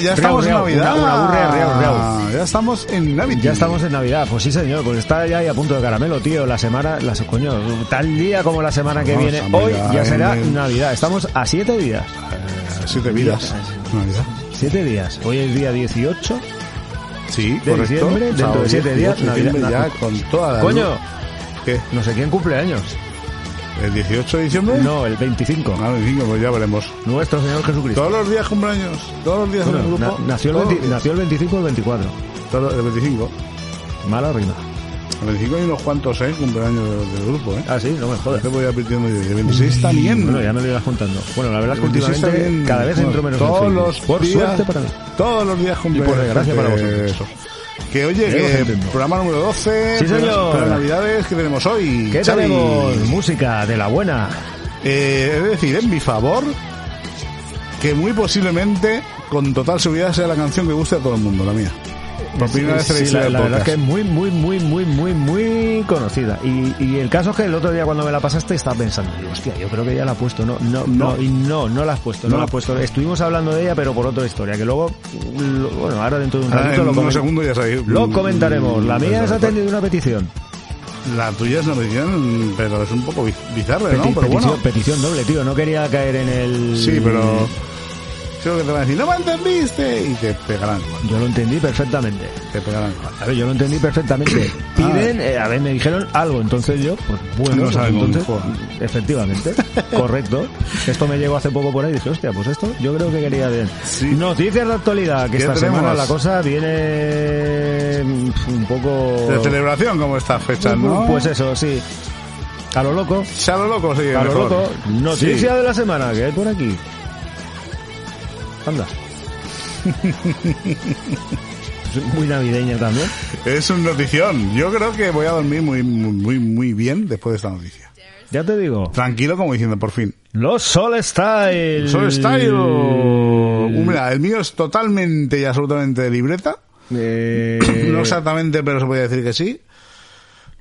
Ya estamos en Navidad. una- una burra, riau, riau. Ya estamos en Navidad. Ya estamos en Navidad, pues sí señor, pues está ya ahí a punto de caramelo, tío, la semana, la, coño, tal día como la semana que Vamos, viene, amiga, hoy ya será el- Navidad, estamos a siete días, Eh, Siete vidas. Navidad. siete días, hoy es día 18, Sí, De correcto. diciembre, dentro de siete 18 días, Navidad. ya con toda la coño, luz. ¿Qué? no sé quién cumple años, ¿El 18 de diciembre? no, el 25, Ah, el 25, pues ya veremos. nuestro Señor Jesucristo. Todos los días cumpleaños. Todos los días en Bueno, el grupo. na- nació, el todos 20 los días. nació el 25 o el 24, Todos- el 25. mala rima. El 25 hay unos cuantos, ¿eh? Cumpleaños del, del grupo, ¿eh? Ah, sí, no me jodas. Te voy advirtiendo yo. Y el 26 también. Bueno, ya me lo irás contando. Bueno, la verdad es que El 26 últimamente cada vez entro menos en Todos Facebook. los Por días, suerte para mí. Todos los días cumpleaños. por desgracia para vosotros. eso. Que oye, que programa número 12. Sí, señor. Para Navidades, que tenemos hoy? ¿Qué Xavi? tenemos? Música de la buena. Eh, es decir, en mi favor, que muy posiblemente, con total seguridad, sea la canción que guste a todo el mundo, la mía. Por primera vez en la Sí, historia la, del la verdad es que es muy, muy, muy, muy, muy, muy conocida. Y, y el caso es que el otro día cuando me la pasaste estaba pensando, hostia, yo creo que ya la ha puesto. No, no, no, No. y no, no la has puesto, no, No. la has puesto. Estuvimos hablando de ella, pero por otra historia, que luego, lo- bueno, ahora dentro de un Ahora, ratito lo, segundos ya sabéis. lo comentaremos. La mía es Pues, atendido una petición. La tuya es una petición, pero es un poco biz- bizarra, ¿no? Pero petición, bueno. petición doble, tío. No quería caer en el... Sí, pero. Creo que te van a decir, no me entendiste. Y te pegarán igual. Yo lo entendí perfectamente. Te pegarán igual. A ver, yo lo entendí perfectamente. Piden, eh, a ver, me dijeron algo, entonces yo, pues bueno, No entonces, efectivamente, correcto. Esto me llegó hace poco por ahí y dije, hostia, pues esto yo creo que quería. Sí. Noticias de actualidad, que ¿Qué esta tenemos? semana la cosa viene mm, un poco... De celebración, como estas fechas, ¿no? Pues eso, sí. A lo loco, Ya lo loco, sí. a lo loco. Noticia Sí. de la semana, que hay por aquí. Anda. Es muy navideña también. Es una notición. Yo creo que voy a dormir muy, muy, muy, bien después de esta noticia. Ya te digo. Tranquilo, como diciendo, por fin. Los Sol Style. Soul Style. Uh, Mira, el mío es totalmente y absolutamente de libreta. Eh, No exactamente, pero se puede decir que sí.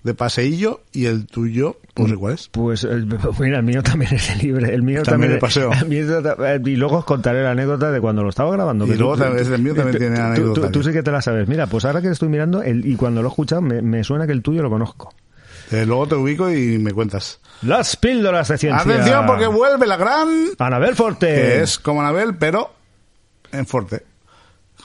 De paseillo. Y el tuyo, no sé cuál es. Pues el, mira, el mío también es de libre. El mío También también, de paseo. mío eh, y luego os contaré la anécdota de cuando lo estaba grabando. Y luego también- el mío también tú- tiene tú- anécdota. Tú, tú sí que te la sabes. Mira, pues ahora que estoy mirando el, y cuando lo he escuchado me, me suena que el tuyo lo conozco. Eh, luego te ubico y me cuentas. Las píldoras de ciencia. Atención, porque vuelve la gran. Anabel Forte. Que es como Anabel, pero en Forte.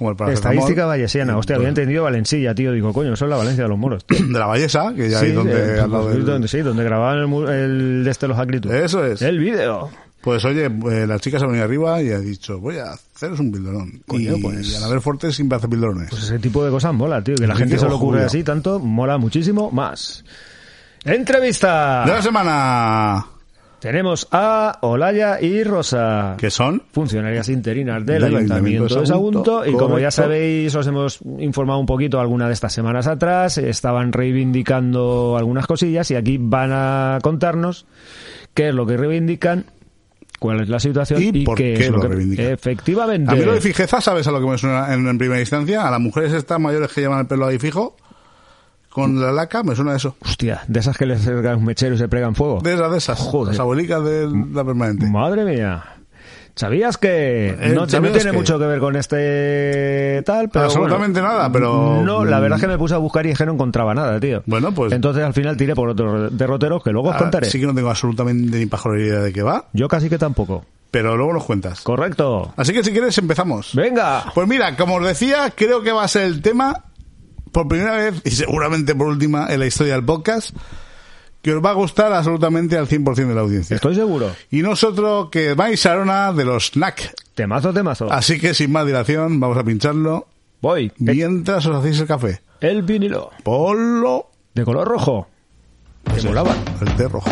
Como el paracetamol. Estadística vallesiana. Hostia, había entendido Valencia, tío. Digo, coño, eso es la Valencia de los moros. tío. De la Ballesa, que ya Sí, hay donde. eh, al lado del- donde, sí, donde grababan el, el de este los acritud. Eso es. El vídeo. Pues oye, eh, la chica se ha venido arriba y ha dicho, voy a haceros un pildorón. Coño, y, pues- y Anabel Forte siempre hace pildorones. Pues ese tipo de cosas mola, tío. Que la gente se lo ocurre así tanto, mola muchísimo más. Entrevista. De la semana, Tenemos a Olaya y Rosa. que son Funcionarias interinas del, Del Ayuntamiento de Sagunto. Y como ya sabéis, os hemos informado un poquito alguna de estas semanas atrás. Estaban reivindicando algunas cosillas y aquí van a contarnos qué es lo que reivindican, cuál es la situación ¿Y y, por qué, qué es lo, lo que reivindican? Efectivamente. A mí lo de fijeza, ¿sabes a lo que me suena en, en primera instancia? A las mujeres estas mayores que llevan el pelo ahí fijo, con la laca, me suena a eso. Hostia, de esas que les acercan un mechero y se pregan fuego. De esas, de esas. Joder. Las abuelicas de la permanente. Madre mía. ¿Sabías que Eh, no, te- no ¿sabías tiene que? mucho que ver con este tal? Pero Absolutamente bueno. nada, pero- No, la verdad es que me puse a buscar y es que no encontraba nada, tío. Bueno, pues- Entonces al final tiré por otros derroteros que luego os Ahora, contaré. Sí que no tengo absolutamente ni pajolera idea de qué va, Yo casi que tampoco. pero luego nos cuentas. Correcto. Así que si quieres empezamos. Venga. Pues mira, como os decía, creo que va a ser el tema, por primera vez y seguramente por última en la historia del podcast, que os va a gustar absolutamente al 100% de la audiencia. Estoy seguro. Y nosotros que vais Sarona de los Snack. Temazo, temazo. Así que sin más dilación, vamos a pincharlo Voy. mientras os hacéis el café. El vinilo. Polo. De color rojo. Que Ese, molaba. El té rojo.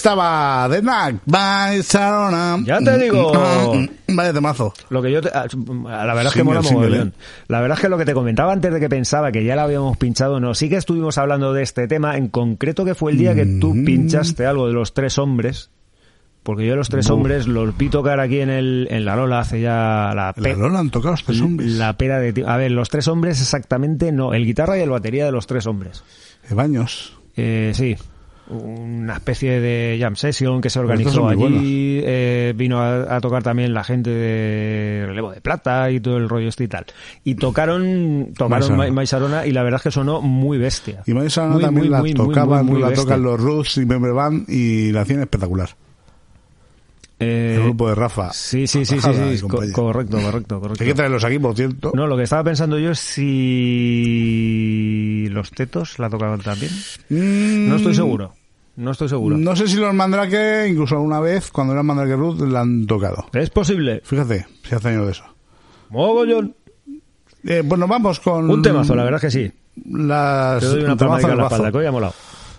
Estaba, The Knack, by Sarona. Ya te digo. Vaya temazo. Lo que yo te- ah, la verdad es que mola mogollón. ¿eh? La verdad es que lo que te comentaba antes de que pensaba que ya la habíamos pinchado, no, sí que estuvimos hablando de este tema, en concreto que fue el día que tú Mm. pinchaste algo de los tres hombres, Porque yo los tres hombres los vi tocar aquí en el en la Lola hace ya la, La pe- Lola han tocado los tres hombres. la pera de ti- A ver, los tres hombres exactamente no. El guitarra y el batería de los tres hombres. De baños. Eh, sí, una especie de jam session que se organizó allí. eh, vino a, a tocar también la gente de Relevo de Plata y todo el rollo este y tal. Y tocaron tocaron Maisarona. Ma- Maisarona y la verdad es que sonó muy bestia. Y Muy, también muy, la muy, tocaban, la tocan los Roots y Member Band y la hacían espectacular. Eh, el grupo de Rafa. Sí, sí, sí, sí, sí, co- correcto, correcto, correcto. Hay que traerlos aquí, por cierto. No, lo que estaba pensando yo es si los tetos la tocaban también. Mm, No estoy seguro. No estoy seguro. No sé si los Mandrake, incluso alguna vez, cuando eran Mandrake Root, la han tocado. Es posible. Fíjate, si hace años de eso. Mogollón. Eh, bueno, vamos con... Un temazo, la verdad es que sí. Las... Te doy una en del la espalda, que hoy ha molado.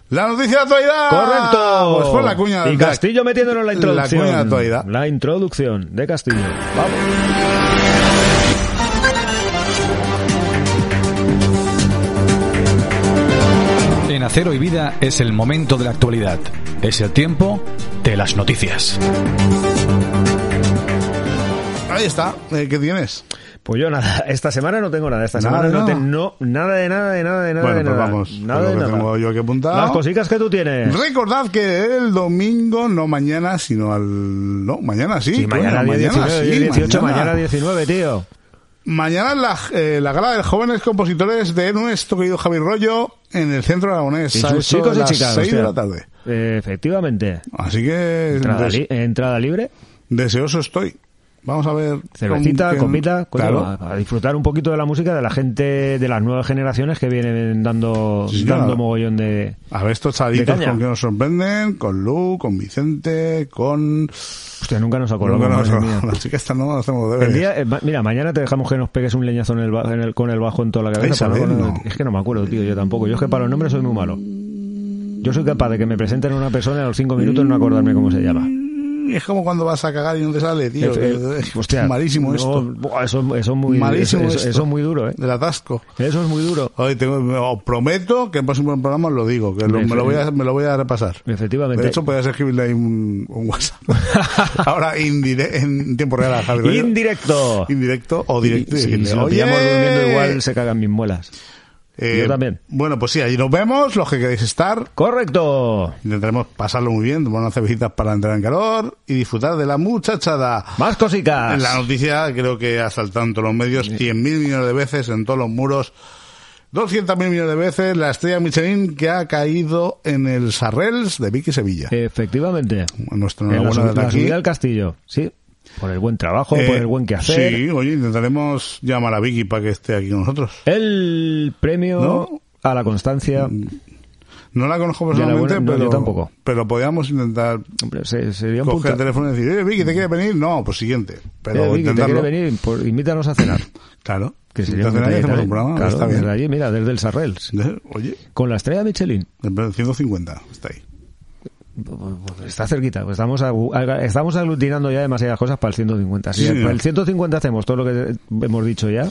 La noticia de actualidad. ¡Correcto! Pues fue la cuña Y de- Castillo metiéndonos la introducción. La cuña de actualidad. La introducción de Castillo. Vamos. En Acero y Vida es el momento de la actualidad. Es el tiempo de las noticias. Ahí está. Eh, ¿Qué tienes? Pues yo nada, esta semana no tengo nada. Esta Nada semana no, nada. te- no nada de nada, de nada, de nada, Bueno, de pues nada. vamos con nada lo de que nada. tengo yo aquí apuntado. Las cositas que tú tienes. Recordad que el domingo, no mañana, sino al... No, mañana sí. Sí, coño, mañana, día 19, sí, día 18, mañana 19, tío. Mañana la, eh, la gala de jóvenes compositores de nuestro querido Javi Rollo en el centro aragonés. Y sus chicos de y chicas. 6 de la tarde. Efectivamente. Así que Entrada, li- entrada libre, deseoso estoy. Vamos a ver. cervecita, que- copita, Claro. a, a disfrutar un poquito de la música de la gente de las nuevas generaciones que vienen dando, Sí, dando mogollón de... A ver estos chaditos con que nos sorprenden, con Lu, con Vicente, con... Hostia, nunca nos acordamos, Nunca nos- mía. Las chicas esta no hacemos El deberes. día, eh, mira, mañana te dejamos que nos pegues un leñazo en el, en el- con el bajo en toda la cabeza. Para no- no. Es que no me acuerdo, tío, yo tampoco. Yo es que para los nombres soy muy malo. Yo soy capaz de que me presenten a una persona y a los cinco minutos no acordarme cómo se llama. Es como cuando vas a cagar y no te sale, tío. Eh, hostia, malísimo no, esto. eso, eso es muy, Malísimo eso, es muy duro, ¿eh? Del atasco. Eso es muy duro. Tengo, os prometo que en el próximo programa os lo digo, que lo- me, lo voy a, me lo voy a repasar. Efectivamente. De hecho, puedes escribirle ahí un, un WhatsApp. Ahora indire- en tiempo real a Javi Rollo. Indirecto. Indirecto o directo. y Sí, decirle, si lo "Oye". pillamos durmiendo igual se cagan mis muelas. Eh, Yo también. Bueno, pues sí, allí nos vemos, los que queréis estar. Correcto. Intentaremos pasarlo muy bien, tomar unas cervecitas para entrar en calor y disfrutar de la muchachada. Más cositas. La noticia creo que ha saltado en todos los medios 100.000 millones de veces en todos los muros. 200.000 millones de veces la estrella Michelin que ha caído en el Sarrels de Vicky Sevilla. Efectivamente. Nuestra En la, subida castillo. Sí. Por el buen trabajo, Eh, por el buen quehacer. Sí, oye, intentaremos llamar a Vicky para que esté aquí con nosotros. El premio ¿No? a la constancia. No la conozco la personalmente, buena- no, pero, yo tampoco. pero podríamos intentar Hombre, se- sería un coger el teléfono y decir, oye, Vicky, ¿te quieres venir? No, pues siguiente. Pero Eh, Vicky, te intentarlo. quiere venir, Pues invítanos a cenar. Claro. Que sería un Entonces, ahí detalle hacemos también. un programa, Claro, está bien. desde allí, mira, desde el Sarrels. De- Oye, Con la estrella Michelin. de 150, está ahí. Está cerquita, pues estamos, estamos aglutinando ya demasiadas cosas para el 150. Si Sí, para el 150 hacemos todo lo que hemos dicho ya,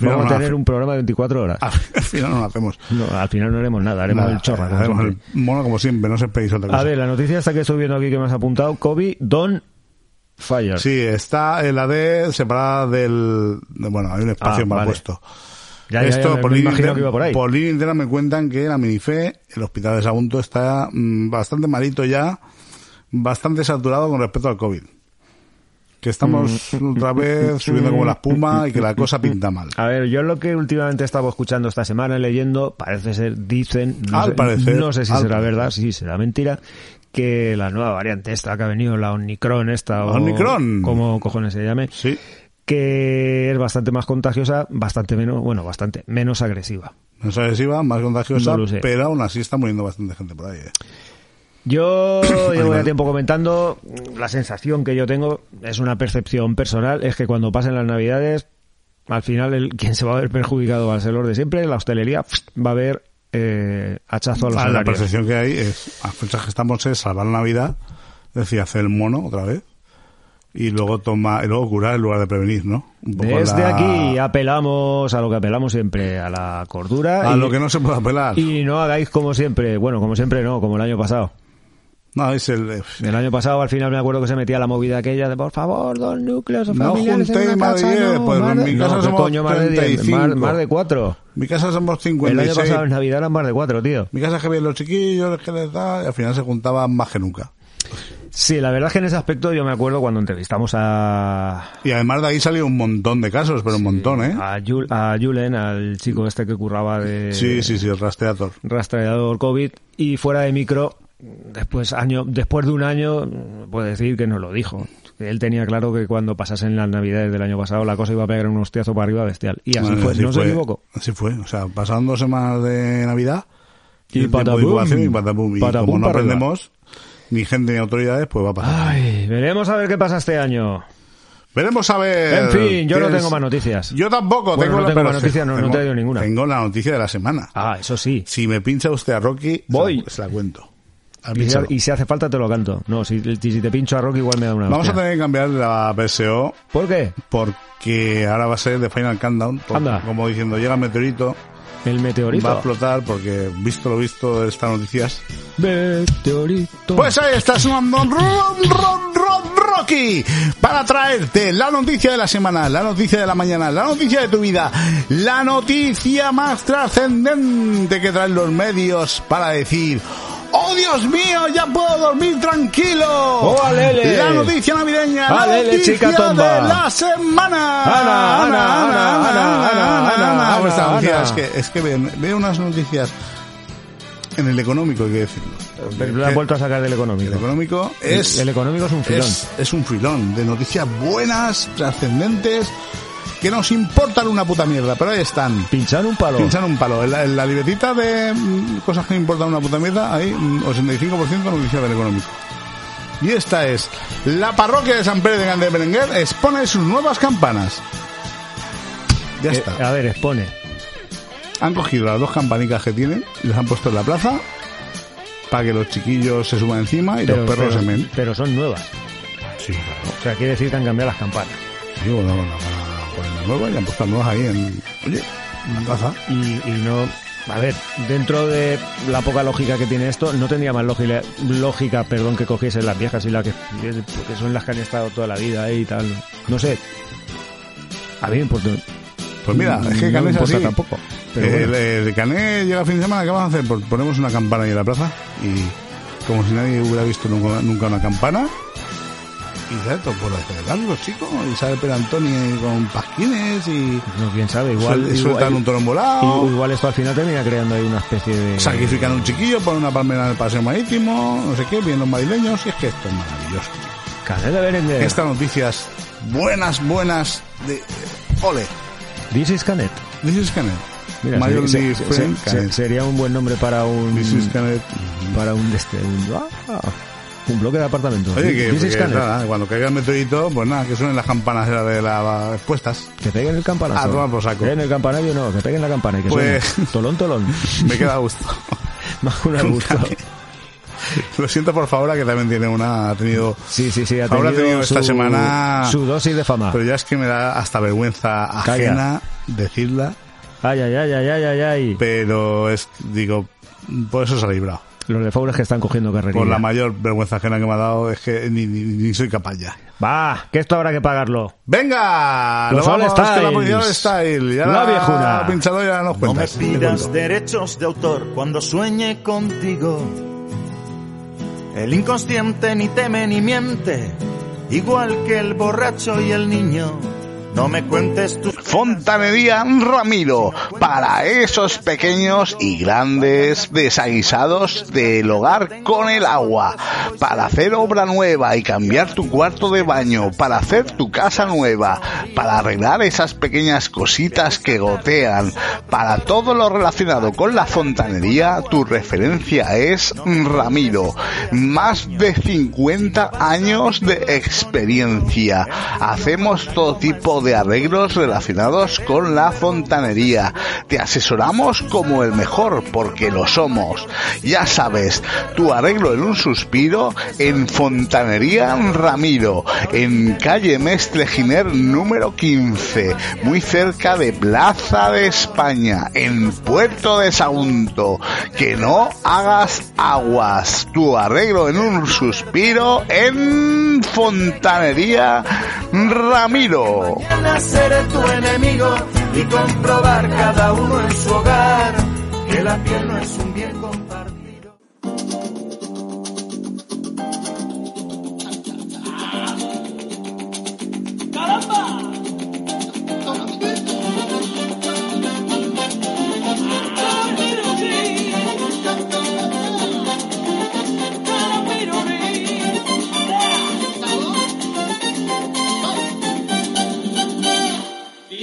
vamos a tener un programa de 24 horas. Al final no lo hacemos. No, al final no haremos nada, haremos Nada, el chorra. haremos el mono como siempre, no se pedís otra cosa. A ver, la noticia esta que estoy viendo aquí que me has apuntado, Kobe Don Fire. Sí, está en la D separada del... de- bueno, hay un espacio Ah, mal vale. puesto. Ya, Esto, ya, por línea imagino inter- que iba por ahí. por línea interna me cuentan que la Minife, el hospital de Sagunto, está mm, bastante malito ya, bastante saturado con respecto al COVID. Que estamos Mm. otra vez subiendo como la espuma y que la cosa pinta mal. A ver, yo lo que últimamente he estado escuchando esta semana, leyendo, parece ser, dicen, no, Al sé, parecer, no sé si será parecer. verdad, si será mentira, que la nueva variante esta que ha venido, la Omicron esta, o Omicron. como cojones se llame, Sí, que es bastante más contagiosa, bastante menos, bueno, bastante menos agresiva. no sé si va, más contagiosa, No pero aún así está muriendo bastante gente por ahí. eh. Yo llevo ya tiempo comentando, la sensación que yo tengo es una percepción personal, es que cuando pasen las navidades, al final el, quien se va a ver perjudicado va a ser los de siempre, la hostelería va a ver eh, hachazo a los Ah, la percepción que hay es, a fechas que estamos es salvar la Navidad, es decir, hacer el mono otra vez, y luego toma, y luego curar en lugar de prevenir, ¿no? Un poco Desde la- aquí apelamos a lo que apelamos siempre, a la cordura a y, lo que no se puede apelar. y no hagáis como siempre, bueno, como siempre no, como el año pasado. No, es el... El año pasado al final me acuerdo que se metía la movida aquella de por favor, dos núcleos No familiares en juntéis una más de casa, diez, no, pues en de- mi no, casa ¿qué somos coño más de diez? 35. Más, más de cuatro. Mi casa somos El año 56. pasado en Navidad eran más de cuatro, tío. Mi casa es que vienen los chiquillos, que les da, y al final se juntaban más que nunca. Sí, la verdad es que en ese aspecto yo me acuerdo cuando entrevistamos a, Y además de ahí salió un montón de casos, pero un montón, ¿eh? a, Jul- a Julen, al chico este que curraba de Sí, sí, sí, el rastreador. rastreador COVID y fuera de micro, después año después de un año, puede decir que nos lo dijo. Él tenía claro que cuando pasasen las navidades del año pasado la cosa iba a pegar un hostiazo para arriba bestial. Y así Bueno, fue, no se equivocó. Así fue, o sea, pasaron dos semanas de Navidad Y incubación y patapum. Y como no aprendemos, ni gente ni autoridades, pues va a pasar. Ay, veremos a ver qué pasa este año. Veremos a ver. En fin, yo no ¿Tienes- tengo más noticias. Yo tampoco. Bueno, tengo no la- tengo más noticias, no- no tengo- te digo ninguna. Tengo la noticia de la semana. Ah, eso sí. Si me pincha usted a Rocky, Voy. Se, la, se la cuento. Y si, hace falta te lo canto. No, si, si te pincho a Rock igual me da una Vamos a hostia. tener que cambiar la PSO ¿Por qué? porque ahora va a ser de Final Countdown. Anda. Como diciendo, llega el meteorito, El meteorito. va a explotar porque, visto lo visto de estas noticias, Meteorito. Pues ahí está sonando Ron, Ron, Ron, Rocky para traerte la noticia de la semana, la noticia de la mañana, la noticia de tu vida, la noticia más trascendente que traen los medios para decir ¡Oh, Dios mío! ¡Ya puedo dormir tranquilo! ¡Oh, alele! La noticia navideña, la Alele, noticia chica tomba. de la semana. Ana, Ana, Ana, Ana, Ana, Ana, Pues esta Ana, noticia Ana. Es que, es que veo unas noticias en el económico, hay que decirlo. Pero lo han vuelto a sacar del económico. El económico es... El económico es un filón. Es, es un filón de noticias buenas, trascendentes, que nos importan una puta mierda, pero ahí están. Pinchar un palo. Pinchan un palo. En la, en la libretita de mm, cosas que importan una puta mierda hay mm, 85% noticias del económico. Y esta es, la parroquia de San Pérez de Gande Berenguer expone sus nuevas campanas. Ya Eh, está. a ver, expone. Han cogido las dos campanicas que tienen, y las han puesto en la plaza, para que los chiquillos se suban encima y los perros pero, se men. pero son nuevas. Sí, claro. O sea, quiere decir que han cambiado las campanas. Sí, bueno, poner una nueva y han puesto nuevas ahí en, oye, plaza. Y, y no. A ver, dentro de la poca lógica que tiene esto, no tendría más lógica, lógica perdón, que cogiesen las viejas y las que, porque son las que han estado toda la vida ahí y tal. No sé. A mí me importa. Pues mira, es que no es así. tampoco. Pero bueno. el Cané llega el fin de semana, ¿qué vamos a hacer? Pues ponemos una campana ahí en la plaza y como si nadie hubiera visto nunca, nunca una campana. Y ya, por celebrarlo, chicos. Y sale Per Antonio con pasquines y No, quién sabe, igual. suel- sueltan igual, un toro embolado. igual esto al final termina creando ahí una especie de. Sacrifican un chiquillo, ponen una palmera en el paseo marítimo, no sé qué, vienen los madrileños, y es que esto es maravilloso. Berenguer. Estas noticias buenas, buenas, de ole. This is Canet. This is Canet. Mira, se- se- Canet. se- sería un buen nombre para un. This is Canet. Para un. Este, un, ah, un bloque de apartamentos. Oye, que, nada, cuando caiga el meteorito, pues nada, que suenen las campanas de, la, de las puestas. Que peguen el campanazo. Ah, toma por saco. Que en el campanario no, que peguen la campana y que Pues- suene. Tolón, tolón. Me queda gusto. Más una gusto. Lo siento por favor, que también tiene una, ha tenido... Sí, sí, sí. Ha tenido esta semana- Su dosis de fama. Pero ya es que me da hasta vergüenza ajena decirla, Ay, ay, ay, ay, ay, ay, ay. pero es, digo, por eso se ha librado. Los de Foules que están cogiendo carrerilla. Por la mayor vergüenza ajena que me ha dado es que ni, ni, ni soy capaz ya. Va, que esto habrá que pagarlo. ¡Venga! Los nos vamos All con la policía All Style. Ya La viejuna. pinchado ya nos No me pidas derechos de autor cuando sueñe contigo. El inconsciente ni teme ni miente, igual que el borracho y el niño. No me cuentes tus Fontanería Ramiro, para esos pequeños y grandes desaguisados del hogar con el agua, para hacer obra nueva y cambiar tu cuarto de baño, para hacer tu casa nueva, para arreglar esas pequeñas cositas que gotean, para todo lo relacionado con la fontanería, tu referencia es Ramiro. Más de 50 años de experiencia. Hacemos todo tipo de arreglos relacionados con la fontanería. Te asesoramos como el mejor, porque lo somos. Ya sabes, tu arreglo en un suspiro en Fontanería Ramiro, en calle Mestre Giner número 15, muy cerca de Plaza de España, en Puerto de Sagunto. Que no hagas aguas, tu arreglo en un suspiro en Fontanería Ramiro. Mañana seré tu enemigo y comprobar cada uno en su hogar que la piel no es un bien compartido.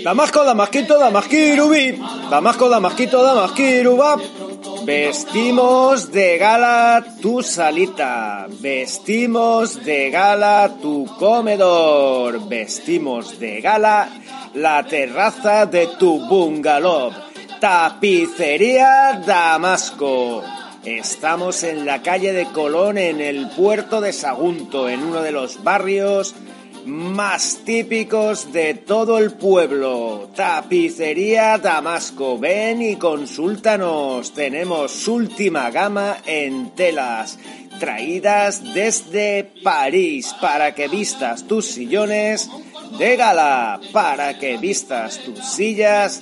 Damasco, Damasquito, Damasquirubi. Damasco, Damasquito, Damasquiruba. Vestimos de gala tu salita. Vestimos de gala tu comedor. Vestimos de gala la terraza de tu bungalow. Tapicería Damasco. Estamos en la calle de Colón, en el puerto de Sagunto, en uno de los barrios más típicos de todo el pueblo. Tapicería Damasco. Ven y consúltanos. Tenemos última gama en telas. Traídas desde París para que vistas tus sillones de gala. Para que vistas tus sillas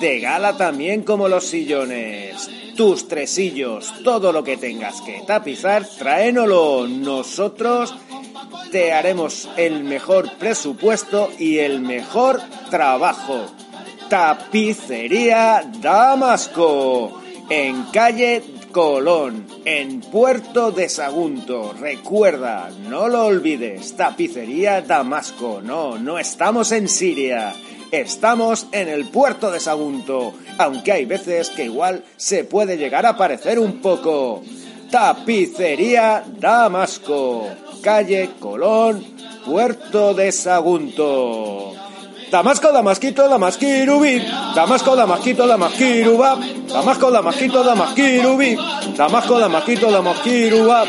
de gala también como los sillones. Tus tresillos, todo lo que tengas que tapizar, tráenolo. Nosotros te haremos el mejor presupuesto y el mejor trabajo. Tapicería Damasco, en calle Colón, en Puerto de Sagunto. Recuerda, no lo olvides, Tapicería Damasco. No, no estamos en Siria. Estamos en el puerto de Sagunto, aunque hay veces que igual se puede llegar a parecer un poco. Tapicería Damasco, calle Colón, puerto de Sagunto. Damasco, Damasquito, Damasquirubi. Damasco, Damasquito, Damasquiruba. Damasco, Damasquito, Damasquirubi. Damasco, Damasquito, Damasquiruba.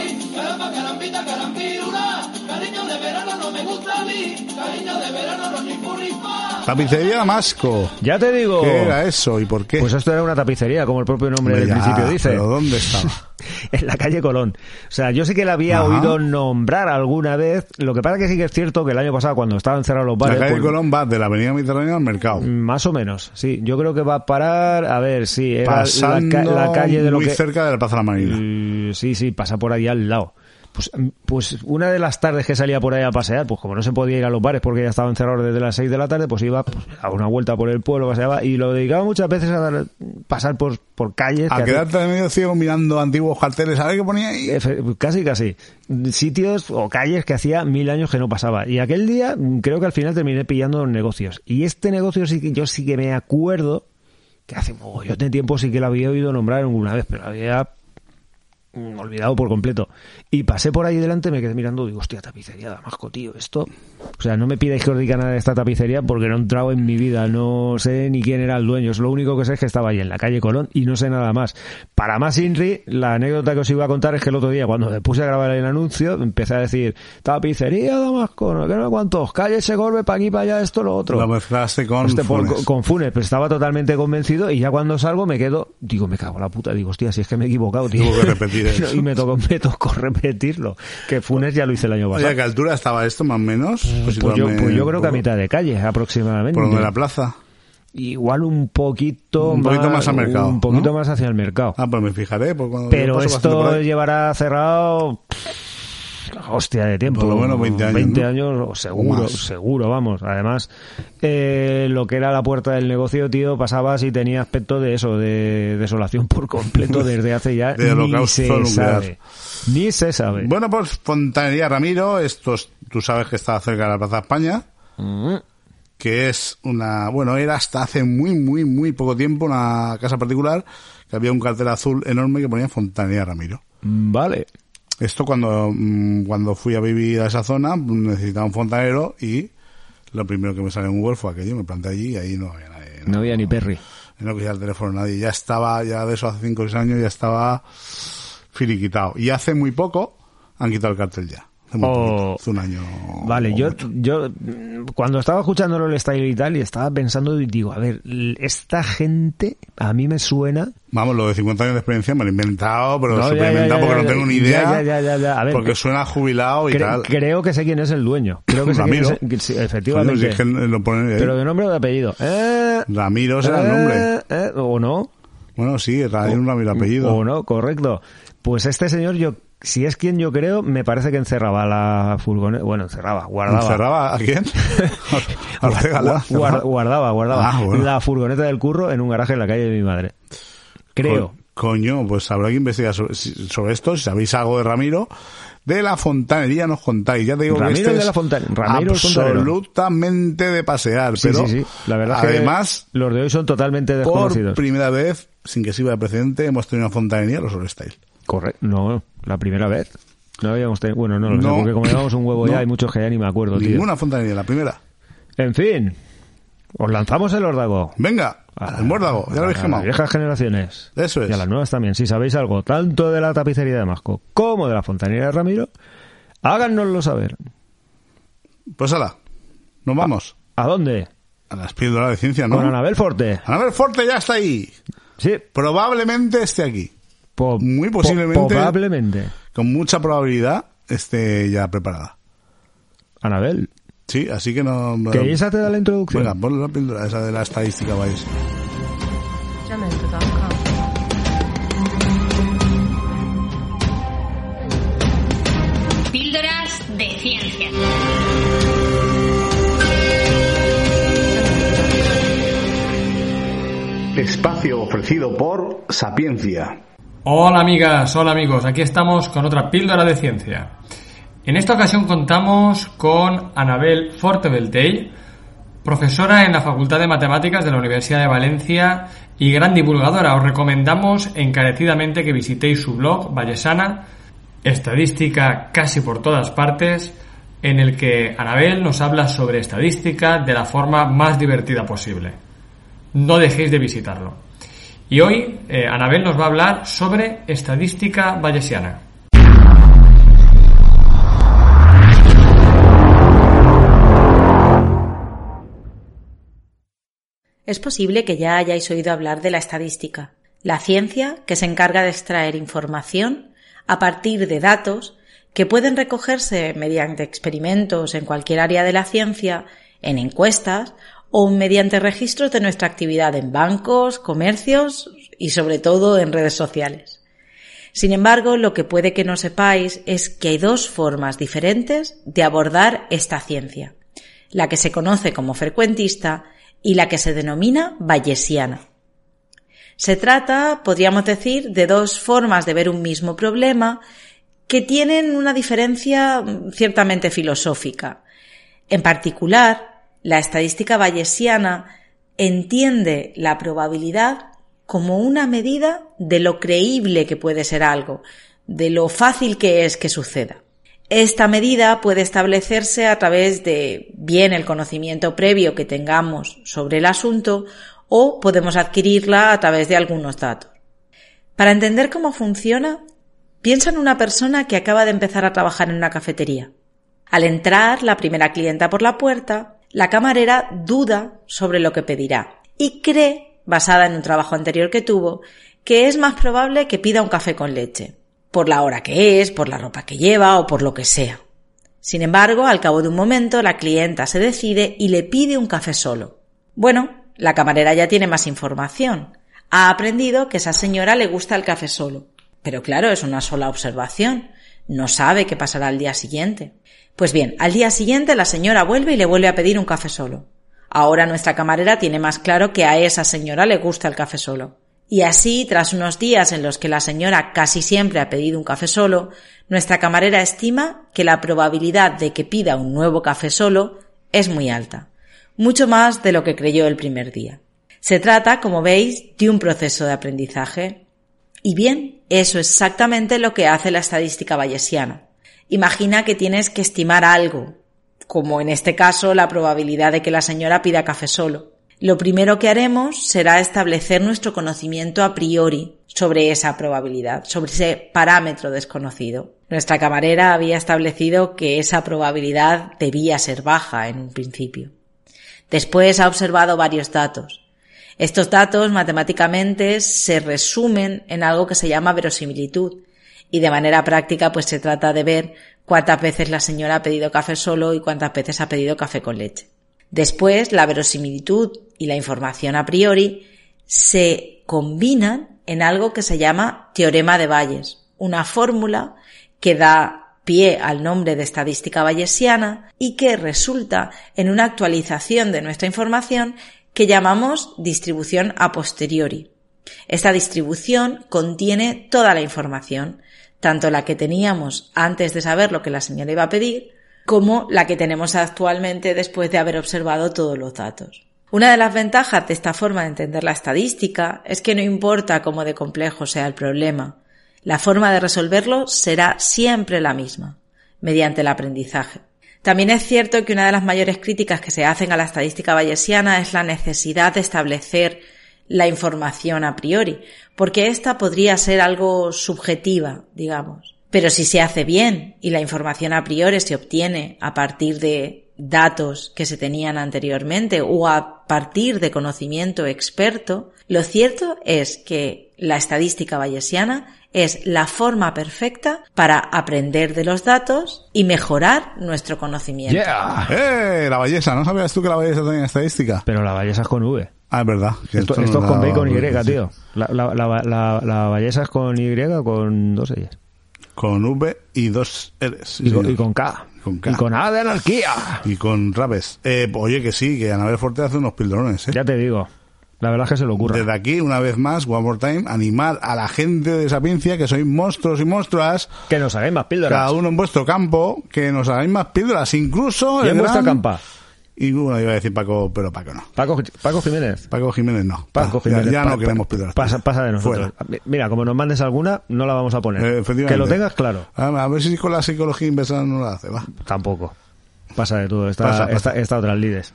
Tapicería Damasco. Ya te digo. ¿Qué era eso y por qué? Pues esto era una tapicería, como el propio nombre del principio dice. ¿Pero dónde estaba? en la calle Colón. O sea, yo sí que la había Ajá. oído nombrar alguna vez. Lo que pasa que sí que es cierto que el año pasado, cuando estaban cerrados los bares, la calle pues, Colón va de la avenida Mediterránea al mercado. más o menos, sí. Yo creo que va a parar, a ver, sí, era la, pasando ca- la calle de lo muy que... cerca de la Plaza de la Marina. Mm, Sí, sí, pasa por ahí al lado. Pues, mm, pues una de las tardes que salía por ahí a pasear, pues como no se podía ir a los bares porque ya estaban cerrados desde las 6 de la tarde, pues iba pues, a una vuelta por el pueblo, paseaba y lo dedicaba muchas veces a dar- pasar por, por calles. A que quedarte de medio ciego mirando antiguos carteles, a ver qué ponía ahí. Casi, casi. Sitios o calles que hacía mil años que no pasaba. Y aquel día mm, creo que al final terminé pillando negocios. Y este negocio sí que yo sí que me acuerdo que hace yo de tiempo sí que lo había oído nombrar alguna vez, pero había olvidado por completo. Y pasé por ahí delante, me quedé mirando, digo, hostia, tapicería Damasco, tío, esto... O sea, no me pidáis que os diga nada de esta tapicería porque no he entrado en mi vida, no sé ni quién era el dueño, lo único que sé es que estaba ahí en la calle Colón y no sé nada más. Para más Inri, la anécdota que os iba a contar es que el otro día, cuando me puse a grabar el anuncio, empecé a decir, tapicería Damasco, no, que no cuántos, calle Segorbe, para aquí, para allá, esto, lo otro. Mezclaste con por- Funes. con Funes, pero estaba totalmente convencido y ya cuando salgo me quedo, digo, me cago en la puta, digo, hostia, si es que me he equivocado, tío. Y me tocó, me tocó repetirlo, que Funes ya lo hice el año pasado. ¿a qué altura estaba esto, más o menos? Pues yo, situarme pues yo creo que a mitad de calle, aproximadamente. ¿Por donde la plaza? Igual un poquito Un poquito más al mercado, Un poquito ¿no? más hacia el mercado. Ah, pues me fijaré. Por cuando Pero esto llevará cerrado hostia de tiempo. Por lo menos 20 años, 20 ¿no? años, seguro, seguro, vamos. Además, eh, lo que era la puerta del negocio, tío, pasabas y tenía aspecto de eso, de desolación por completo desde hace ya De ni se nuclear. sabe. Ni se sabe. Bueno, pues Fontanería Ramiro, esto es- tú sabes que está cerca de la Plaza España, Mm. que es una, bueno, era hasta hace muy, muy, muy poco tiempo una casa particular que había un cartel azul enorme que ponía Fontanería Ramiro. Vale. Esto cuando, mm, cuando fui a vivir a esa zona necesitaba un fontanero y Lo primero que me sale en Google fue aquello, me planté allí y ahí no había nadie. No había ni Perry. No cogía el teléfono nadie. Ya estaba, ya de eso hace 5 o 6 años, ya estaba finiquitado. Y hace muy poco han quitado el cartel ya. Oh. un año. Vale, yo, mucho. yo cuando estaba escuchándolo el style y tal, y estaba pensando, y digo, a ver, esta gente a mí me suena. Vamos, lo de 50 años de experiencia me lo he inventado, pero No, ya, ya, inventado porque ya, no tengo ni idea. ya, ya, ya, ya. A ver, porque que- suena jubilado y Cre- tal. creo que sé quién es el dueño. Creo que sé quién es el- sí, efectivamente. si es que lo pone, eh, Pero de nombre o de apellido. Eh, Ramiro será el nombre. eh, eh, o no. Bueno, sí, hay un Ramiro apellido. O no, correcto. Pues este señor, yo, si es quien yo creo, me parece que encerraba la furgoneta. Bueno, encerraba, guardaba. ¿Encerraba a quién? a Ortega, ¿no? Guar- guardaba, guardaba Ah, bueno. la furgoneta del curro en un garaje en la calle de mi madre. Creo. Co- coño, pues habrá que investigar sobre, sobre esto. Si sabéis algo de Ramiro, de la fontanería nos contáis. Ya te digo Ramiro que este de es la Ramiro absolutamente de pasear. Sí, pero sí, sí. La verdad además, que los de hoy son totalmente por desconocidos. primera vez, sin que sirva de precedente, hemos tenido una fontanería los Style. Correcto. No, la primera vez. No habíamos tenido... Bueno, no lo sé, porque como llevamos un huevo No. ya, hay muchos que ya ni me acuerdo, tío. Ninguna fontanería, la primera. En fin. Os lanzamos el órdago. Venga, al muérdago, ya lo habéis A las viejas generaciones. Eso es. Y a las nuevas también. Si sabéis algo, tanto de la tapicería de Masco como de la fontanería de Ramiro, háganoslo saber. Pues ala, nos vamos. ¿A dónde? A las píldoras de ciencia, ¿no? Con Anabel Forte. Anabel Forte ya está ahí. Sí. Probablemente esté aquí. Po- Muy po- posiblemente. probablemente. Con mucha probabilidad esté ya preparada. Anabel. Sí, así que no... no- Que esa te da la introducción. Venga, ponle la píldora esa de la estadística, vais. Píldoras de ciencia. Espacio ofrecido por Sapiencia. Hola amigas, hola amigos, aquí estamos con otra píldora de ciencia. En esta ocasión contamos con Anabel Fortebeltey, profesora en la Facultad de Matemáticas de la Universidad de Valencia y gran divulgadora. Os recomendamos encarecidamente que visitéis su blog Vallesana, estadística casi por todas partes, en el que Anabel nos habla sobre estadística de la forma más divertida posible. No dejéis de visitarlo. Y hoy eh, Anabel nos va a hablar sobre estadística bayesiana. Es posible que ya hayáis oído hablar de la estadística, la ciencia que se encarga de extraer información a partir de datos que pueden recogerse mediante experimentos en cualquier área de la ciencia, en encuestas o mediante registros de nuestra actividad en bancos, comercios y sobre todo en redes sociales. Sin embargo, lo que puede que no sepáis es que hay dos formas diferentes de abordar esta ciencia, la que se conoce como frecuentista y la que se denomina bayesiana. Se trata, podríamos decir, de dos formas de ver un mismo problema que tienen una diferencia mm, ciertamente filosófica. En particular, la estadística bayesiana entiende la probabilidad como una medida de lo creíble que puede ser algo, de lo fácil que es que suceda. Esta medida puede establecerse a través de bien el conocimiento previo que tengamos sobre el asunto o podemos adquirirla a través de algunos datos. Para entender cómo funciona, piensa en una persona que acaba de empezar a trabajar en una cafetería. Al entrar la primera clienta por la puerta, la camarera duda sobre lo que pedirá y cree, basada en un trabajo anterior que tuvo, que es más probable que pida un café con leche, por la hora que es, por la ropa que lleva o por lo que sea. Sin embargo, al cabo de un momento, la clienta se decide y le pide un café solo. Bueno, la camarera ya tiene más información. Ha aprendido que esa señora le gusta el café solo. Pero claro, es una sola observación. No sabe qué pasará al día siguiente. Pues bien, al día siguiente la señora vuelve y le vuelve a pedir un café solo. Ahora nuestra camarera tiene más claro que a esa señora le gusta el café solo. Y así, tras unos días en los que la señora casi siempre ha pedido un café solo, nuestra camarera estima que la probabilidad de que pida un nuevo café solo es muy alta, mucho más de lo que creyó el primer día. Se trata, como veis, de un proceso de aprendizaje. Y bien, eso es exactamente lo que hace la estadística bayesiana. Imagina que tienes que estimar algo, como en este caso la probabilidad de que la señora pida café solo. Lo primero que haremos será establecer nuestro conocimiento a priori sobre esa probabilidad, sobre ese parámetro desconocido. Nuestra camarera había establecido que esa probabilidad debía ser baja en un principio. Después ha observado varios datos. Estos datos matemáticamente se resumen en algo que se llama verosimilitud y de manera práctica pues se trata de ver cuántas veces la señora ha pedido café solo y cuántas veces ha pedido café con leche. Después, la verosimilitud y la información a priori se combinan en algo que se llama teorema de Bayes, una fórmula que da pie al nombre de estadística bayesiana y que resulta en una actualización de nuestra información que llamamos distribución a posteriori. Esta distribución contiene toda la información, tanto la que teníamos antes de saber lo que la señora iba a pedir, como la que tenemos actualmente después de haber observado todos los datos. Una de las ventajas de esta forma de entender la estadística es que no importa cómo de complejo sea el problema, la forma de resolverlo será siempre la misma, mediante el aprendizaje. También es cierto que una de las mayores críticas que se hacen a la estadística bayesiana es la necesidad de establecer la información a priori, porque esta podría ser algo subjetiva, digamos. Pero si se hace bien y la información a priori se obtiene a partir de datos que se tenían anteriormente o a partir de conocimiento experto, lo cierto es que la estadística bayesiana es la forma perfecta para aprender de los datos y mejorar nuestro conocimiento. ¡Yeah! ¡Eh! La belleza. ¿No sabías tú que la belleza tenía estadística? Pero la ballesa es con V. Ah, es verdad. que Esto, es con B y con Y, tío. La, la, la, la, la ballesa es con Y o con dos ellas. Con V y dos R's. sí, Y con, señor. y con K. Con K. Y con A de anarquía. Y con rapes. Eh, oye, que sí, que Anabel Forte hace unos pildorones, ¿eh? Ya te digo. La verdad es que se lo ocurra. Desde aquí, una vez más, one more time, animar a la gente de Sapiencia, que sois monstruos y monstruas, Que nos hagáis más píldoras. cada uno en vuestro campo, que nos hagáis más píldoras, incluso Y en vuestra campa. Y bueno, iba a decir Paco, pero Paco no. Paco, Paco Jiménez. Paco Jiménez no. Paco Ya- Jiménez. Ya, Pa- no queremos píldoras. Pasa, pasa de nosotros. Fuera. Mira, como nos mandes alguna, no la vamos a poner. Eh, que lo tengas claro. A, a ver si con la psicología inversa no la hace, va. Tampoco. Pasa de todo. Está, Pasa, pasa. Está, está otras lides.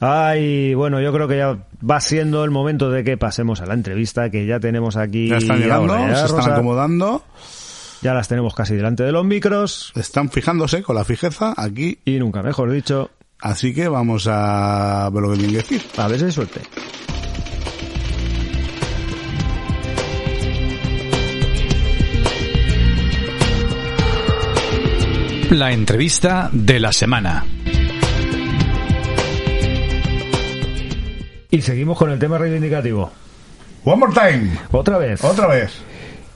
Ay, bueno, yo creo que ya va siendo el momento de que pasemos a la entrevista, que ya tenemos aquí. Ya están llegando, se están acomodando, Ya las tenemos casi delante de los micros. están fijándose con la fijeza aquí, Y nunca mejor dicho, así que vamos a ver lo que tienen que decir. a ver si hay suerte. La entrevista de la semana. Y seguimos con el tema reivindicativo. One more time. Otra vez. Otra vez.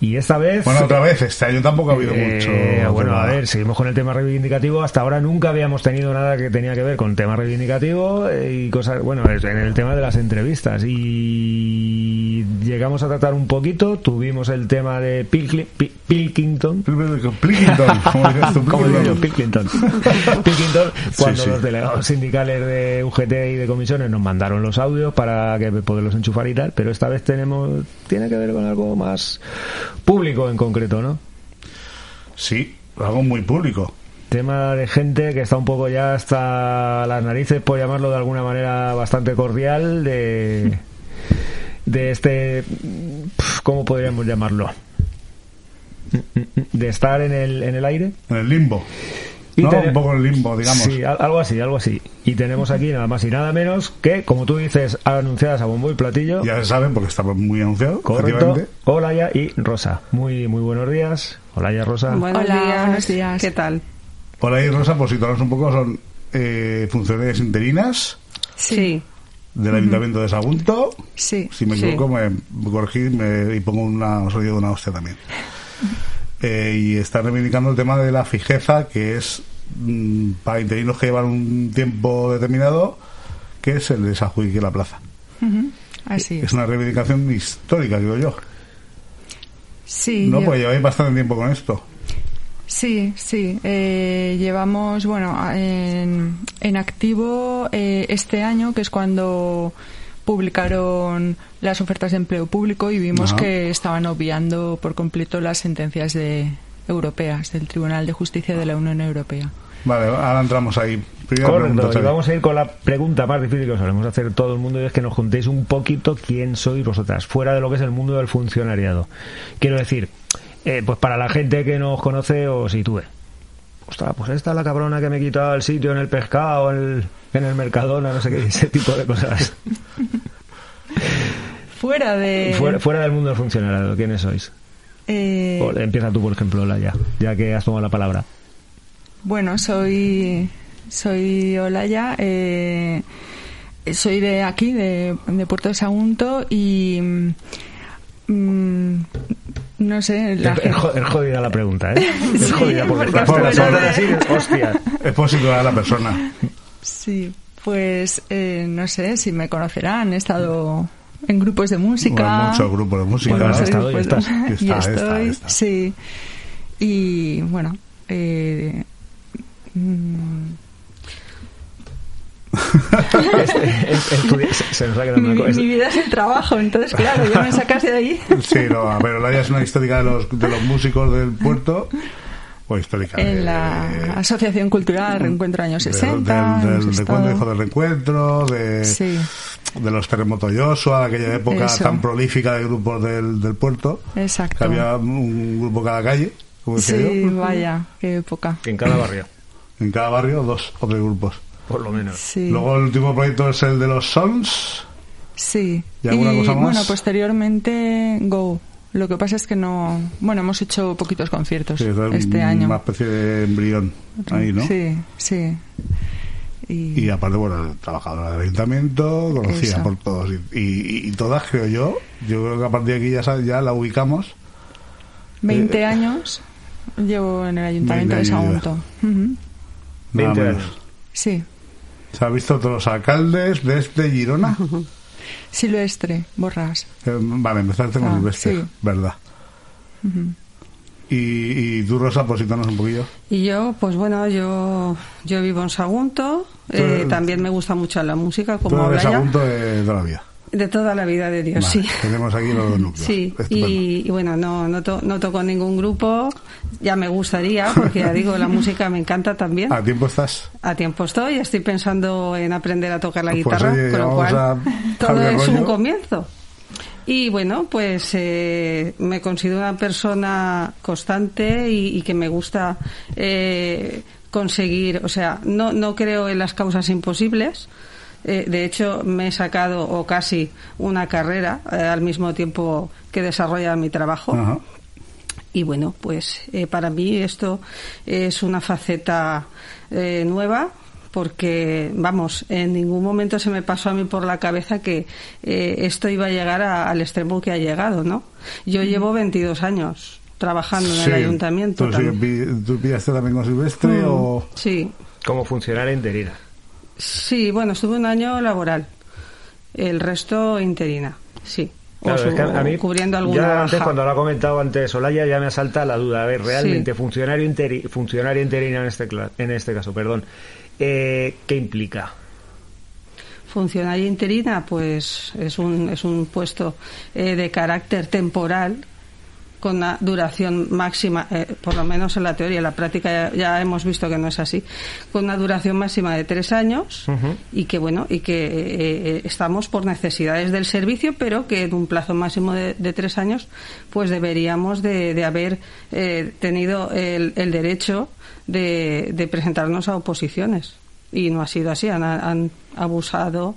Y esta vez. Bueno, otra vez. Este año tampoco ha habido Eh, mucho. bueno, tema. a ver, seguimos con el tema reivindicativo. Hasta ahora nunca habíamos tenido nada que tenía que ver con tema reivindicativo eh, y cosas, bueno, en el tema de las entrevistas. Y llegamos a tratar un poquito. Tuvimos el tema de Pilkli- Pilkington. Pilkington, como dices tú, Pilkington. Pilkington. Pilkington, cuando sí. los delegados sindicales de UGT y de comisiones nos mandaron los audios para que poderlos enchufar y tal, pero esta vez tenemos tiene que ver con algo más público en concreto, ¿no? Sí, algo muy público. Tema de gente que está un poco ya hasta las narices, por llamarlo de alguna manera bastante cordial, de, de este, ¿cómo podríamos llamarlo? De estar en el, en el aire. En el limbo. Y ¿no? Un poco en el limbo, digamos. Sí, al- algo así, algo así. Y tenemos aquí nada más y nada menos que, como tú dices, anunciadas a bombo y platillo. Ya se saben porque está muy anunciado. Correcto. Olaya y Rosa. Muy, muy buenos días. Olaya, Rosa. Buenos Hola, días. buenos días. ¿Qué tal? Hola y Rosa, por situarnos un poco, son eh, funcionarias interinas Sí. del Ayuntamiento de Sagunto. Sí. Si me Sí. equivoco, me, me corregid me- y pongo una sonido de una hostia también. Eh, y está reivindicando el tema de la fijeza, que es mm, para interinos que llevan un tiempo determinado, que se les adjudique la plaza. Así Es es. una reivindicación histórica, digo yo. Sí, no, pues lleváis bastante tiempo con esto. sí, sí. Eh, llevamos, bueno, en, en activo eh, este año, que es cuando publicaron las ofertas de empleo público y vimos Ajá. que estaban obviando por completo las sentencias de europeas del Tribunal de Justicia de la Unión Europea. Vale, ahora entramos ahí. Primera Correcto, pregunta, y vamos a ir con la pregunta más difícil que os solemos hacer todo el mundo y es que nos contéis un poquito quién sois vosotras, fuera de lo que es el mundo del funcionariado. Quiero decir, eh, pues para la gente que nos conoce o sitúe. Ostras, pues esta es la cabrona que me quitaba el sitio en el pescado, en el, en el Mercadona, no sé qué, ese tipo de cosas. Fuera de... Fuera, fuera del mundo del funcionariado, ¿quiénes sois? eh, O- empieza tú, por ejemplo, Laia, ya que has tomado la palabra. Bueno, soy soy Olaya, eh, soy de aquí, de, de Puerto de Sagunto y mm, no sé, la Es, gente- jodida la pregunta, ¿eh? Es Sí, jodida porque, porque hasta la así, hostia. Es por situar a la persona. sí, pues eh, no sé si me conocerán, he estado en grupos de música, Bueno, muchos grupos de música. Bueno, estado y de- Está, estoy, está. sí, y bueno, eh, mm, Es- se, se nos ha quedado mi, una cosa. mi vida es el trabajo, entonces claro, ya me sacas de ahí. Sí, no, pero la es una histórica de los, de los músicos del puerto. O histórica. En la Asociación Cultural Reencuentro Años de- 60. del, del recuerdo, estado- hijo del reencuentro, de, Sí, de los terremotos Joshua, aquella época Eso. tan prolífica de grupos del, del puerto, que exacto. había un grupo cada calle, como Sí, yo, vaya, qué época. En cada barrio, en cada barrio dos o tres grupos. por lo menos. Sí, Luego el último proyecto es el de los Sons. sí. ¿Y alguna cosa más? bueno, posteriormente Go. Lo que pasa es que no... Bueno, hemos hecho poquitos conciertos este una año. especie de embrión ahí, ¿no? Sí, sí. Y, Y aparte, bueno, trabajadora del ayuntamiento, conocida Eso. por todos. Y, y- y todas, creo yo, yo creo que a partir de aquí ya, ya la ubicamos. 20 eh, años llevo en el Ayuntamiento 20 de Sagunto. Nada 20 menos. años. Sí. Se ha visto todos los alcaldes desde Girona. Silvestre, Borras. Eh, vale, empezaste con Ah, Silvestre, sí. ¿verdad? y, y tú, Rosa, posítanos un poquillo. Y yo, pues bueno, yo, yo vivo en Sagunto. eh, Tú- también me gusta mucho la música, Tú como eres habla Sagunto de toda la vida. De toda la vida de Dios, Vale, sí. Tenemos aquí los dos núcleos. Sí, y, y bueno, no, no, to- no toco ningún grupo, ya me gustaría, porque ya digo, la música me encanta también. ¿A tiempo estás? A tiempo estoy, estoy pensando en aprender a tocar la Pues, guitarra, oye, con lo cual a todo es un comienzo. Y bueno, pues eh, me considero una persona constante y, y que me gusta eh, conseguir, o sea, no, no creo en las causas imposibles. Eh, de hecho, me he sacado o casi una carrera eh, al mismo tiempo que desarrolla mi trabajo. Ajá. Y bueno, pues eh, para mí esto es una faceta eh, nueva porque, vamos, en ningún momento se me pasó a mí por la cabeza que eh, esto iba a llegar a- al extremo que ha llegado, ¿no? Yo llevo 22 años trabajando en Sí, el ayuntamiento. ¿Tú, sí, también. pi- ¿Tú pillaste también con Silvestre Mm, o...? Sí, Como funcionaria interina. Sí, bueno, estuve un año laboral, el resto interina, sí. O es que a mí, cubriendo alguna ya antes, cuando lo ha comentado antes Olaya, ya me asalta la duda. A ver, realmente, Sí. funcionario interi- funcionaria interina en este, en este caso, perdón, eh, ¿qué implica? Funcionaria interina, pues es un, es un puesto eh, de carácter temporal con una duración máxima, eh, por lo menos en la teoría, en la práctica ya, ya hemos visto que no es así, con una duración máxima de tres años y que bueno y que eh, eh, estamos por necesidades del servicio, pero que en un plazo máximo de, de tres años, pues deberíamos de, de haber eh, tenido el, el derecho de, de presentarnos a oposiciones y no ha sido así, han, han abusado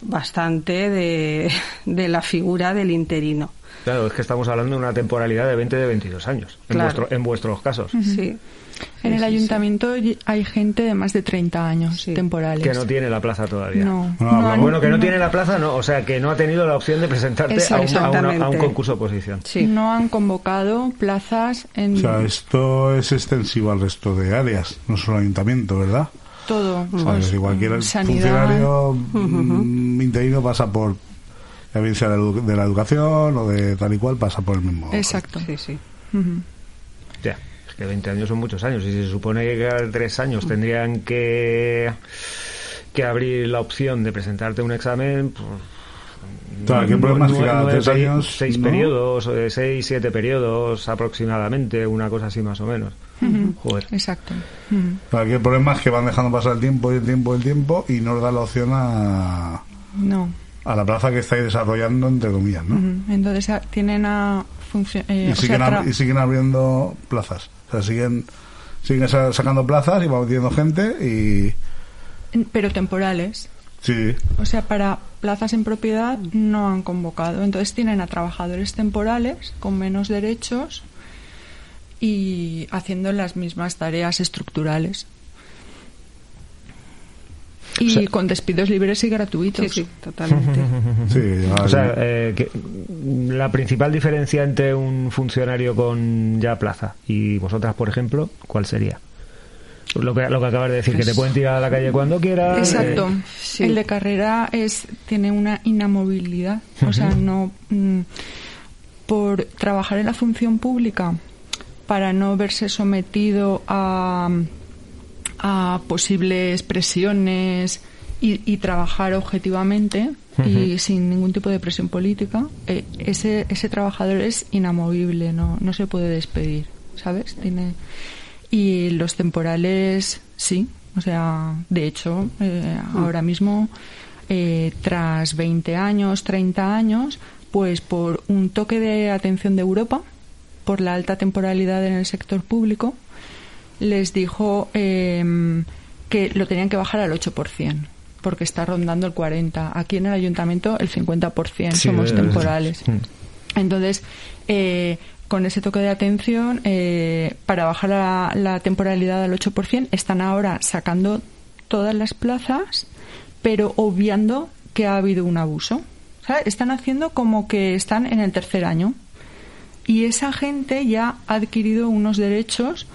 bastante de, de la figura del interino. Claro, es que estamos hablando de una temporalidad de 20 de 22 años, en, Claro. vuestro, en vuestros casos. Sí. En el sí, ayuntamiento hay gente de más de 30 años temporales. Que no tiene la plaza todavía. No. No, No hablamos- han- Bueno, que no, no- tiene la plaza, no, o sea, que no ha tenido la opción de presentarte a un, a, una- a un concurso de oposición. Sí. No han convocado plazas en O sea, esto es extensivo al resto de áreas, no solo ayuntamiento, ¿verdad? todo. O sea, Pues, cualquier sanidad, funcionario mm, interino pasa por, ya bien sea de la edu- de la educación o de tal y cual, pasa por el mismo. Exacto. Sí, sí. Ya, es que 20 años son muchos años y se supone que cada tres años tendrían que, que abrir la opción de presentarte un examen, pues, Claro, el problema es que cada nueve tres años, seis ¿no? periodos, seis, siete periodos aproximadamente, una cosa así más o menos. Joder. Exacto. Ujú. Pero Aquí el problema es que van dejando pasar el tiempo y el tiempo y el tiempo y no les da la opción a, No. A la plaza que estáis desarrollando, entre comillas, ¿no? Entonces ah, tienen a eh, y, o sea, siguen y abriendo plazas. O sea, siguen, siguen sa- sacando plazas y van metiendo gente y... pero temporales. Sí, O sea, para plazas en propiedad no han convocado. Entonces tienen a trabajadores temporales con menos derechos y haciendo las mismas tareas estructurales. Y O sea- con despidos libres y gratuitos. Sí, sí, totalmente. sí. O sea, eh, que la principal diferencia entre un funcionario con ya plaza y vosotras, por ejemplo, ¿cuál sería? Lo que, lo que acabas de decir, que te pueden tirar a la calle cuando quieras. Exacto. eh, Sí. El de carrera es tiene una inamovilidad. O sea, no mm, por trabajar en la función pública para no verse sometido a, a posibles presiones y, y trabajar objetivamente y sin ningún tipo de presión política, eh, ese, ese trabajador es inamovible, no, no se puede despedir, ¿sabes? Tiene y los temporales sí, o sea, de hecho, eh, ahora mismo, eh, tras 20 años, 30 años, pues por un toque de atención de Europa, por la alta temporalidad en el sector público, les dijo em, que lo tenían que bajar al 8%, porque está rondando el 40%. Aquí en el ayuntamiento el 50% Sí, somos eh, temporales. Entonces, eh, con ese toque de atención, eh, para bajar la, la temporalidad al 8%, están ahora sacando todas las plazas, pero obviando que ha habido un abuso. O sea, están haciendo como que están en el tercer año. Y esa gente ya ha adquirido unos derechos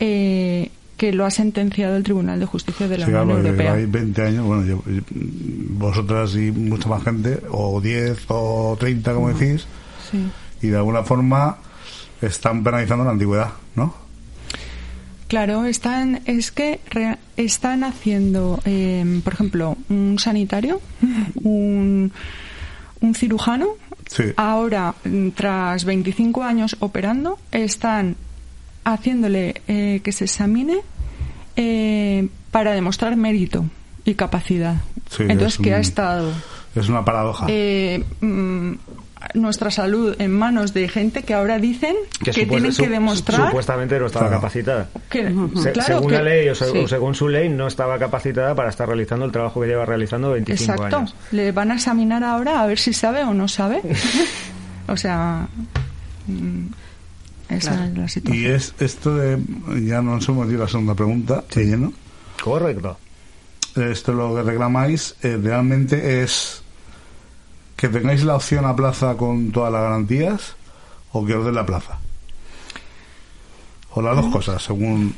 eh, que lo ha sentenciado el Tribunal de Justicia de la Sí, Unión claro, Europea. hay 20 años, bueno, yo- vosotras y mucha más gente, o 10 o 30, como decís, Sí. y de alguna forma están penalizando la antigüedad, ¿no? Claro, están, es que están haciendo, eh, por ejemplo, un sanitario, un, un cirujano, Sí. ahora, mm, tras 25 años operando, están haciéndole eh, que se examine eh, para demostrar mérito y capacidad. Sí, Entonces, es que ha estado Es una paradoja. eh, mm, nuestra salud en manos de gente que ahora dicen que, tienen que demostrar Supuestamente no estaba Claro. capacitada. que, Se- claro, según que- la ley o, se- sí. o según su ley, no estaba capacitada para estar realizando el trabajo que lleva realizando 25 Exacto. años. Le van a examinar ahora a ver si sabe o no sabe. o sea, mm, esa Claro. es la situación. Y es esto de, ya no nos hemos metido la segunda pregunta, de lleno. Correcto. Esto lo que reclamáis eh, realmente es que tengáis la opción a plaza con todas las garantías o que os den la plaza. O las dos cosas, según...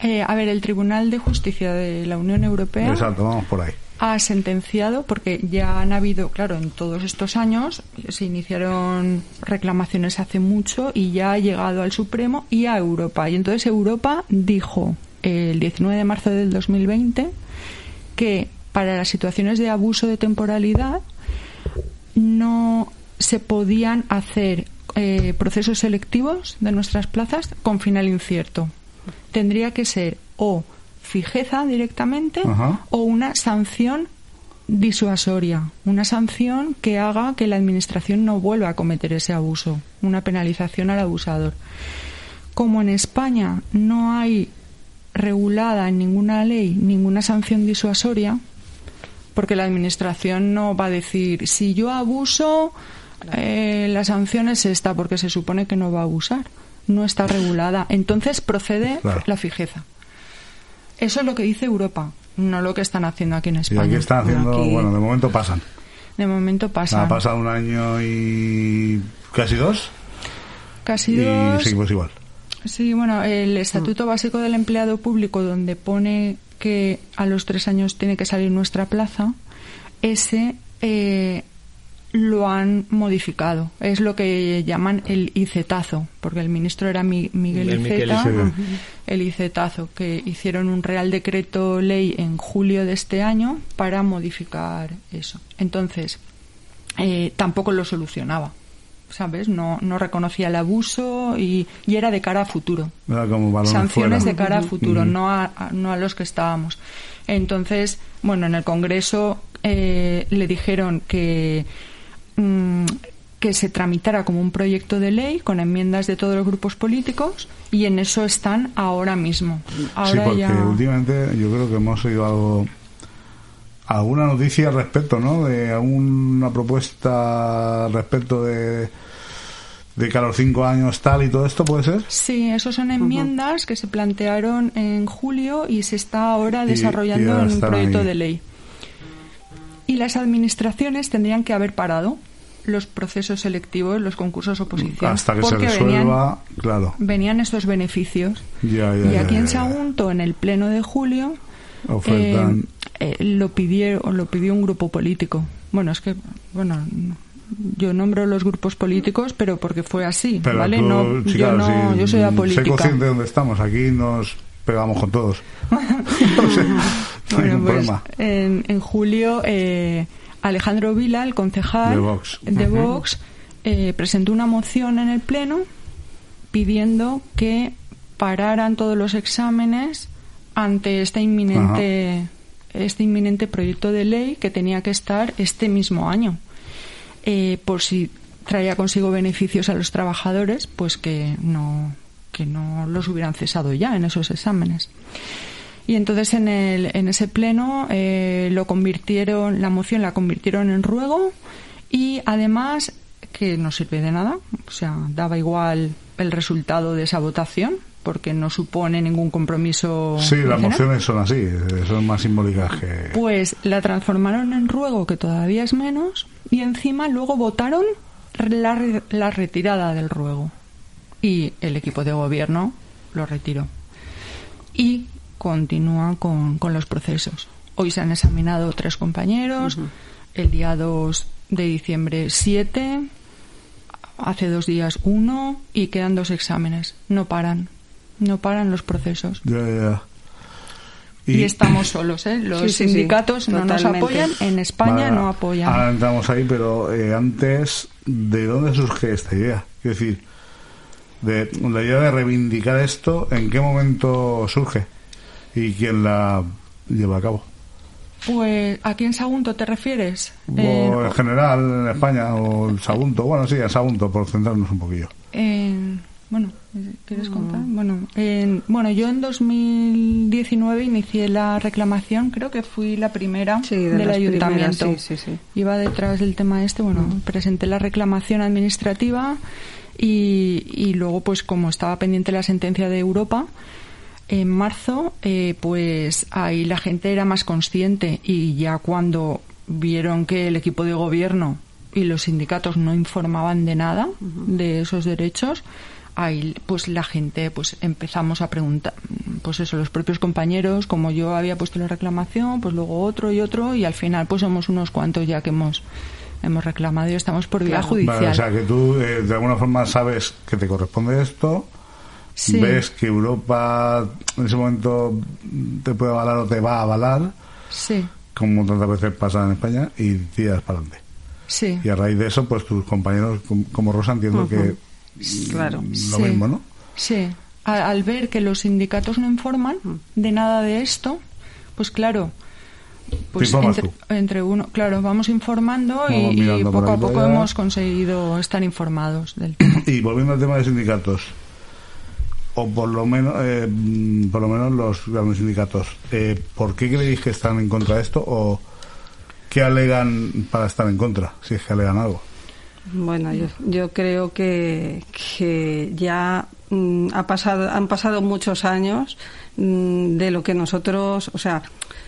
Eh, a ver, el Tribunal de Justicia de la Unión Europea Exacto, vamos por ahí. Ha sentenciado, porque ya han habido, claro, en todos estos años se iniciaron reclamaciones hace mucho y ya ha llegado al Supremo y a Europa. Y entonces Europa dijo el 19 de marzo del 2020 que para las situaciones de abuso de temporalidad no se podían hacer eh, procesos selectivos de nuestras plazas con final incierto. Tendría que ser o fijeza directamente Ajá. o una sanción disuasoria, una sanción que haga que la administración no vuelva a cometer ese abuso, una penalización al abusador. Como en España no hay regulada en ninguna ley ninguna sanción disuasoria, porque la administración no va a decir si yo abuso eh, la sanción es esta porque se supone que no va a abusar no está regulada entonces procede Claro. la fijeza eso es lo que dice Europa no lo que están haciendo aquí en Y España. aquí están haciendo, Aquí, bueno, de momento pasan. de momento pasa Ha pasado un año y casi dos. Casi y dos. seguimos igual. Sí, bueno, el Estatuto Básico del Empleado Público, donde pone que a los tres años tiene que salir nuestra plaza, ese eh, lo han modificado. Es lo que llaman el ICETazo, porque el ministro era Mi- Miguel El Iceta, el ICETazo, que hicieron un Real Decreto Ley en julio de este año para modificar eso. Entonces, eh, tampoco lo solucionaba. ¿Sabes? No, no reconocía el abuso y, y era de cara a futuro. Era como Sanciones fuera. de cara a futuro, no, a, a- no a los que estábamos. Entonces, bueno, en el Congreso eh, le dijeron que, mm, que se tramitara como un proyecto de ley con enmiendas de todos los grupos políticos y en eso están ahora mismo. Ahora sí, porque ya. últimamente yo creo que hemos oído algo, alguna noticia al respecto, ¿no? De alguna propuesta respecto de, de que a los cinco años tal y todo esto, ¿puede ser? Sí, esos son enmiendas que se plantearon en julio y se está ahora desarrollando y en un proyecto ahí. de ley. Y las administraciones tendrían que haber parado los procesos selectivos, los concursos oposición, Hasta que se porque resuelva, claro. venían, venían estos beneficios. Ya, ya, y aquí ya, en. Sagunto, en el pleno de julio, eh, eh, lo pidieron, lo pidió un grupo político. Bueno, es que, bueno, yo nombro los grupos políticos, pero porque fue así, Pero ¿vale? tú, no, sí, yo claro, no, sí, yo soy Sé apolítica. consciente de dónde estamos. Aquí nos pegamos con todos. O sea, no Bueno, pues, problema. en, en julio, eh, Alejandro Vila, el concejal De Vox. de Ujú. Vox, eh, presentó una moción en el Pleno pidiendo que pararan todos los exámenes ante este inminente, este inminente proyecto de ley que tenía que estar este mismo año. Eh, por si traía consigo beneficios a los trabajadores, pues que no, que no los hubieran cesado ya en esos exámenes. Y entonces en, el, en ese pleno eh, lo convirtieron, la moción la convirtieron en ruego y además que no sirve de nada, o sea, daba igual el resultado de esa votación porque no supone ningún compromiso. Sí, las mociones son así, son más simbólicas que... Pues la transformaron en ruego, que todavía es menos, y encima luego votaron la, la retirada del ruego. Y el equipo de gobierno lo retiró. Y continúa con, con los procesos. Hoy se han examinado tres compañeros, el día 2 de diciembre siete, hace dos días uno, y quedan dos exámenes. No paran, no paran los procesos. Ya, ya, ya. Y, estamos solos, ¿eh? Los Sí, sí, sí, sindicatos no nos apoyan, en España Vale, no apoyan. Ahora entramos ahí, pero eh, antes, ¿de dónde surge esta idea? Es decir, de la idea de reivindicar esto, ¿en qué momento surge? ¿Y quién la lleva a cabo? Pues, ¿a quién Sagunto te refieres? O Eh, en general, en España, o el Sagunto. Bueno, sí, el Sagunto, por centrarnos un poquillo. en- bueno, ¿quieres contar? Mm. Bueno, en- bueno, yo en 2019 inicié la reclamación, creo que fui la primera Sí, de del ayuntamiento. primeras, sí, sí, sí. Iba detrás del tema este, bueno, Mm. presenté la reclamación administrativa y, y luego, pues como estaba pendiente la sentencia de Europa, en marzo, eh, pues ahí la gente era más consciente y ya cuando vieron que el equipo de gobierno y los sindicatos no informaban de nada de esos derechos, ahí pues la gente pues empezamos a preguntar, pues eso, los propios compañeros, como yo había puesto la reclamación, pues luego otro y otro y al final pues somos unos cuantos ya que hemos hemos reclamado y estamos por vía judicial. Vale, o sea, que tú eh, de alguna forma sabes que te corresponde esto, Sí. ves que Europa en ese momento te puede avalar o te va a avalar, Sí, como tantas veces pasa en España, y tiras para adelante. sí. Y a raíz de eso, pues tus compañeros, com- como Rosa, entiendo que Claro. lo Sí. mismo, ¿no? Sí, al, al ver que los sindicatos no informan de nada de esto, pues claro, pues entre, entre uno, claro, vamos informando y, Vamos poco a poco allá. hemos conseguido estar informados del tema. Y volviendo al tema de sindicatos, o por lo menos, eh, por lo menos los grandes sindicatos, eh, ¿por qué creéis que están en contra de esto o qué alegan para estar en contra, si es que alegan algo? Bueno, yo, yo creo que, que ya mm, ha pasado, han pasado muchos años mm, de lo que nosotros, o sea,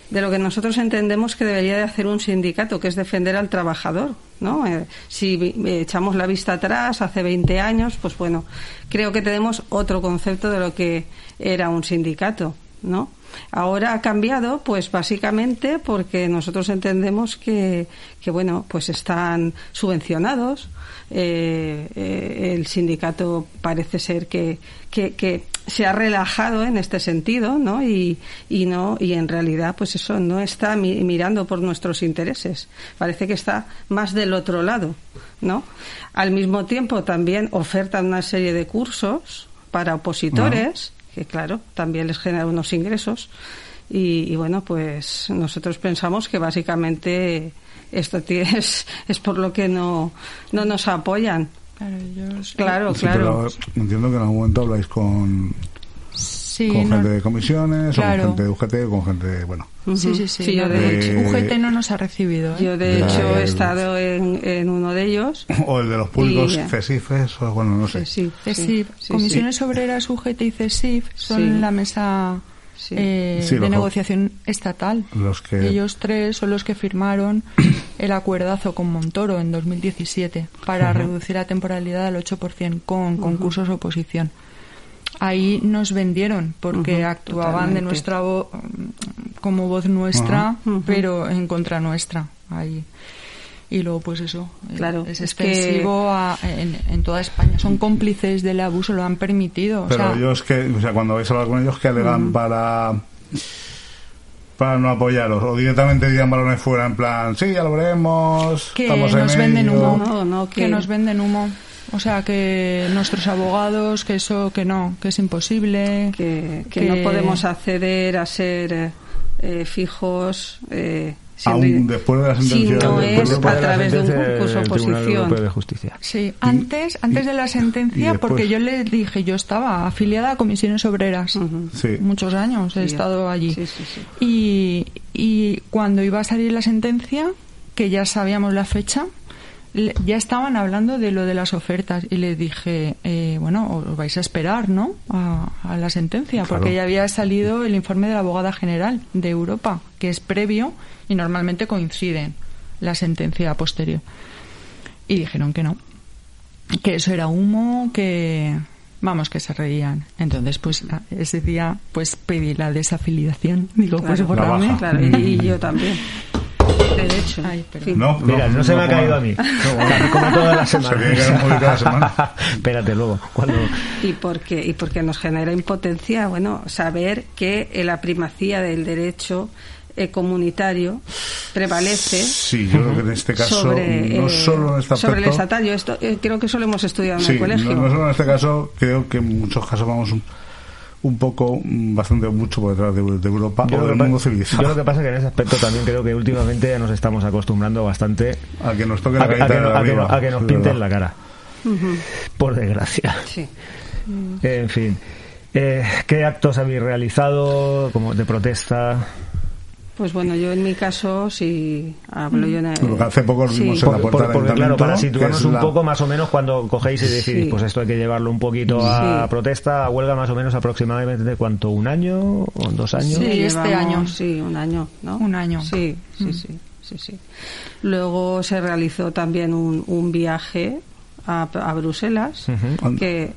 de lo que nosotros entendemos que debería de hacer un sindicato, que es defender al trabajador, ¿no? Eh, si eh, echamos la vista atrás, hace 20 años, pues bueno, creo que tenemos otro concepto de lo que era un sindicato, ¿no? Ahora ha cambiado, pues básicamente porque nosotros entendemos que, que bueno, pues están subvencionados. Eh, eh, el sindicato parece ser que, que, que se ha relajado en este sentido, ¿no? Y, y no y en realidad, pues eso no está mi- mirando por nuestros intereses. Parece que está más del otro lado, ¿no? Al mismo tiempo también ofertan una serie de cursos para opositores que claro, también les genera unos ingresos. Y, y bueno, pues nosotros pensamos que básicamente esto es, es por lo que no, no nos apoyan. Claro, ellos- Claro, Sí, claro. pero entiendo que en algún momento habláis con, Sí, con no- gente de comisiones, Claro. o con gente de UGT, o con gente de, bueno. Sí, sí, sí. Sí, yo no, de hecho- UGT no nos ha recibido. ¿eh? Yo de De- hecho he estado en, en uno de ellos. O el de los públicos, Y- CESIFES, o bueno, no sé. Sí, CESIF, sí, Comisiones Obreras, UGT y CESIF son Sí. la mesa eh, Sí, de los- negociación estatal. Los que... Ellos tres son los que firmaron el acuerdazo con Montoro en 2017 para Ujú. reducir la temporalidad al 8% con concursos de oposición. Ahí nos vendieron porque actuaban de nuestra voz como voz nuestra, pero en contra nuestra. Ahí. Y luego, pues eso, eh, Claro, es es que- a- en, en toda España. Son cómplices del abuso, lo han permitido. o Pero sea, ellos que, o sea, cuando vais a hablar con ellos, que alegan para para no apoyaros? O directamente digan balones fuera, en plan, sí, ya lo veremos, que estamos en nos venden ello". humo. No, no, que... que- nos venden humo. O sea, que nuestros abogados, que eso, que no, que es imposible. Que, que no podemos acceder a ser eh, fijos. Eh, Aún después de la si sentencia no del- es a través de un concurso oposición. de Justicia. Sí, antes, antes de la sentencia, porque yo le dije, yo estaba afiliada a comisiones obreras Sí. muchos años, he Sí, estado allí. sí, sí, sí. Y, y cuando iba a salir la sentencia, que ya sabíamos la fecha, ya estaban hablando de lo de las ofertas y le dije, eh, bueno, os vais a esperar, ¿no? A, a la sentencia, Claro. porque ya había salido el informe de la abogada general de Europa, que es previo y normalmente coinciden la sentencia posterior. Y dijeron que no, que eso era humo, que vamos, que se reían. Entonces, pues ese día, pues pedí la desafiliación. Digo, pues Claro, borrame. baja. Claro, y, y yo también. De hecho. Ay. No, Mira, no, se me ha caído a mí. No, como todas las Se tiene que haber semanas. movido cada semana. Espérate luego. Cuando... y porque y porque nos genera impotencia bueno saber que la primacía del derecho eh, comunitario prevalece Sí, yo creo que en este caso, sobre no eh, solo en este sobre el aspecto, estatal Yo esto eh, creo que eso lo hemos estudiado en sí, el colegio no, no solo en este caso, creo que en muchos casos vamos un, poco, mm, bastante mucho por detrás de, de Europa Yo o lo, del que mundo civilizado. yo lo que pasa es que en ese aspecto también creo que últimamente ya nos estamos acostumbrando bastante A que nos toque a, la que- a carita que, de no- a que no- arriba, a que nos es pinten la cara. Por desgracia. sí En fin. Eh, ¿Qué actos habéis realizado como de protesta? Pues bueno yo en mi caso si hablo yo en el- hace poco lo Sí. vimos en la puerta del porque, claro, para situarnos un la- poco más o menos cuando cogéis y decidís, Sí. pues esto hay que llevarlo un poquito a Sí. protesta, a huelga más o menos aproximadamente, ¿cuánto? ¿Un año o dos años? Sí, Sí, este llevamos, año. Sí, un año, ¿no? Un año. Sí, sí, Mm. sí, sí, sí. Luego se realizó también un, un viaje a, a Bruselas, Ujú. que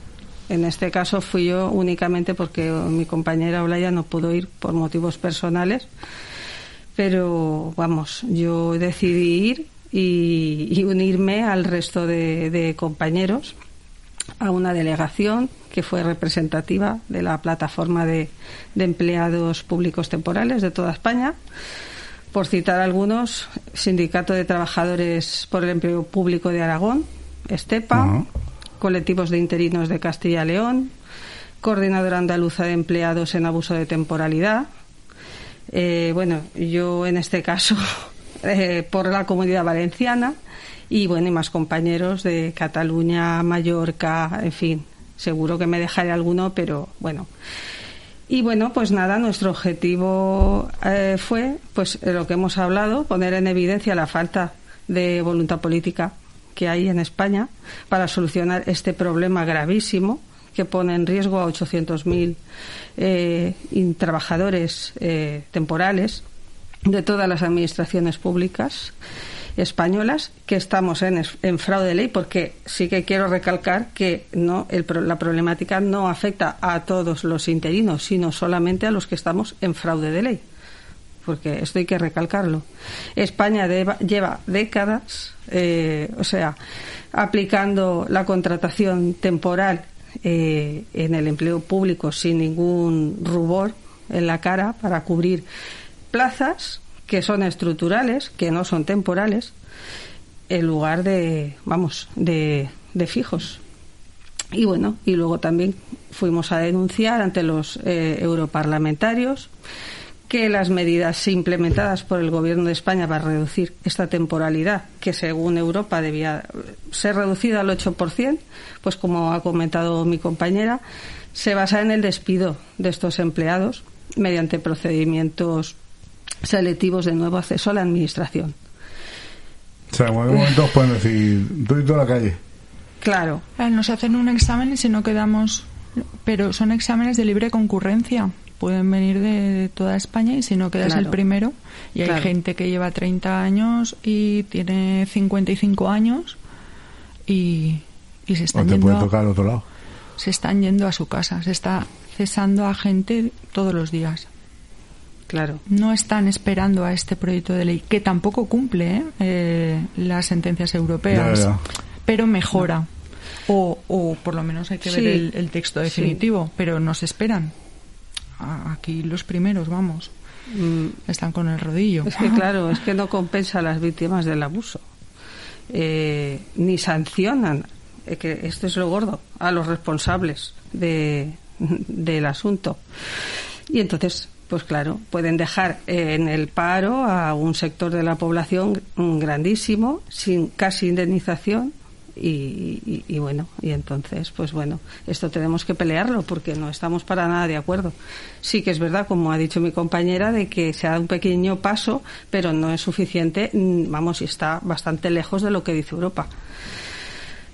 en este caso fui yo únicamente porque mi compañera Olaya no pudo ir por motivos personales. Pero vamos, yo decidí ir y, y unirme al resto de, de compañeros a una delegación que fue representativa de la plataforma de, de empleados públicos temporales de toda España. Por citar algunos, Sindicato de Trabajadores por el Empleo Público de Aragón, Estepa, colectivos de interinos de Castilla y León, Coordinadora Andaluza de Empleados en Abuso de Temporalidad. Eh, bueno, yo en este caso eh, por la Comunidad Valenciana y bueno, y más compañeros de Cataluña, Mallorca, en fin, seguro que me dejaré alguno, pero bueno. Y bueno, pues nada, nuestro objetivo eh, fue, pues lo que hemos hablado, poner en evidencia la falta de voluntad política que hay en España para solucionar este problema gravísimo que pone en riesgo a 800.000 eh, trabajadores eh, temporales de todas las administraciones públicas españolas que estamos en, fraude de ley, porque sí que quiero recalcar que no el la problemática no afecta a todos los interinos, sino solamente a los que estamos en fraude de ley. Porque esto hay que recalcarlo. España lleva décadas, eh, o sea, aplicando la contratación temporal eh, en el empleo público sin ningún rubor en la cara para cubrir plazas que son estructurales, que no son temporales, en lugar de, vamos, de, de fijos. Y bueno, y luego también fuimos a denunciar ante los eh, europarlamentarios que las medidas implementadas por el Gobierno de España para reducir esta temporalidad, que según Europa debía ser reducida al 8%, pues como ha comentado mi compañera, se basa en el despido de estos empleados mediante procedimientos selectivos de nuevo acceso a la Administración. O sea, en algún momento pueden decir, tú y toda la calle. Claro, Nos hacen un examen y si no quedamos. Pero son exámenes de libre concurrencia. Pueden venir de toda España y si no quedas Claro. el primero. Y hay gente que lleva 30 años y tiene 55 años y, y se O están te yendo. puede tocar al otro lado. se están yendo a su casa, se está cesando a gente todos los días. claro. No están esperando a este proyecto de ley, que tampoco cumple ¿eh? Eh, las sentencias europeas, Ya, ya. pero mejora. O, o por lo menos hay que ver el, el texto Sí. definitivo, pero no se esperan. Aquí los primeros, vamos, Mm, están con el rodillo. Es que claro, es que no compensa a las víctimas del abuso. Eh, ni sancionan, eh, que esto es lo gordo, a los responsables de, del asunto. Y entonces, pues claro, pueden dejar eh, en el paro a un sector de la población grandísimo, sin casi indemnización. Y, y- y bueno, y entonces, pues bueno, esto tenemos que pelearlo porque no estamos para nada de acuerdo. Sí que es verdad, como ha dicho mi compañera, de que se ha dado un pequeño paso, pero no es suficiente, mm, vamos, y está bastante lejos de lo que dice Europa.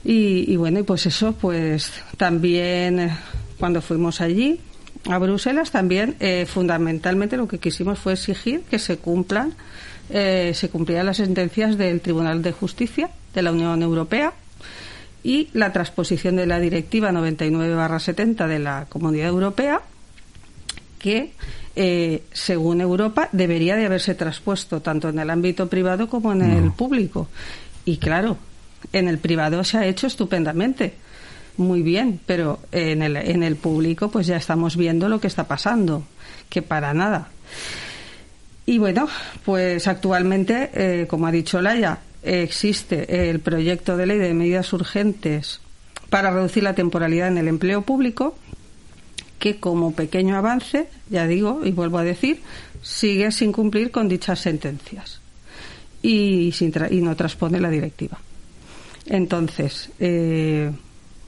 Y, y bueno, y pues eso, pues también eh, cuando fuimos allí a Bruselas, también eh, fundamentalmente lo que quisimos fue exigir que se cumplan, eh, se cumplieran las sentencias del Tribunal de Justicia de la Unión Europea y la transposición de la Directiva 99-70 de la Comunidad Europea que eh, según Europa debería de haberse traspuesto tanto en el ámbito privado como en el público. Y claro en el privado se ha hecho estupendamente. Muy bien pero en el en el público pues ya estamos viendo lo que está pasando que para nada. Y bueno pues actualmente eh, como ha dicho Laia existe el proyecto de ley de medidas urgentes para reducir la temporalidad en el empleo público que como pequeño avance, ya digo y vuelvo a decir, sigue sin cumplir con dichas sentencias y, sin tra- y no transpone la directiva. Entonces, eh,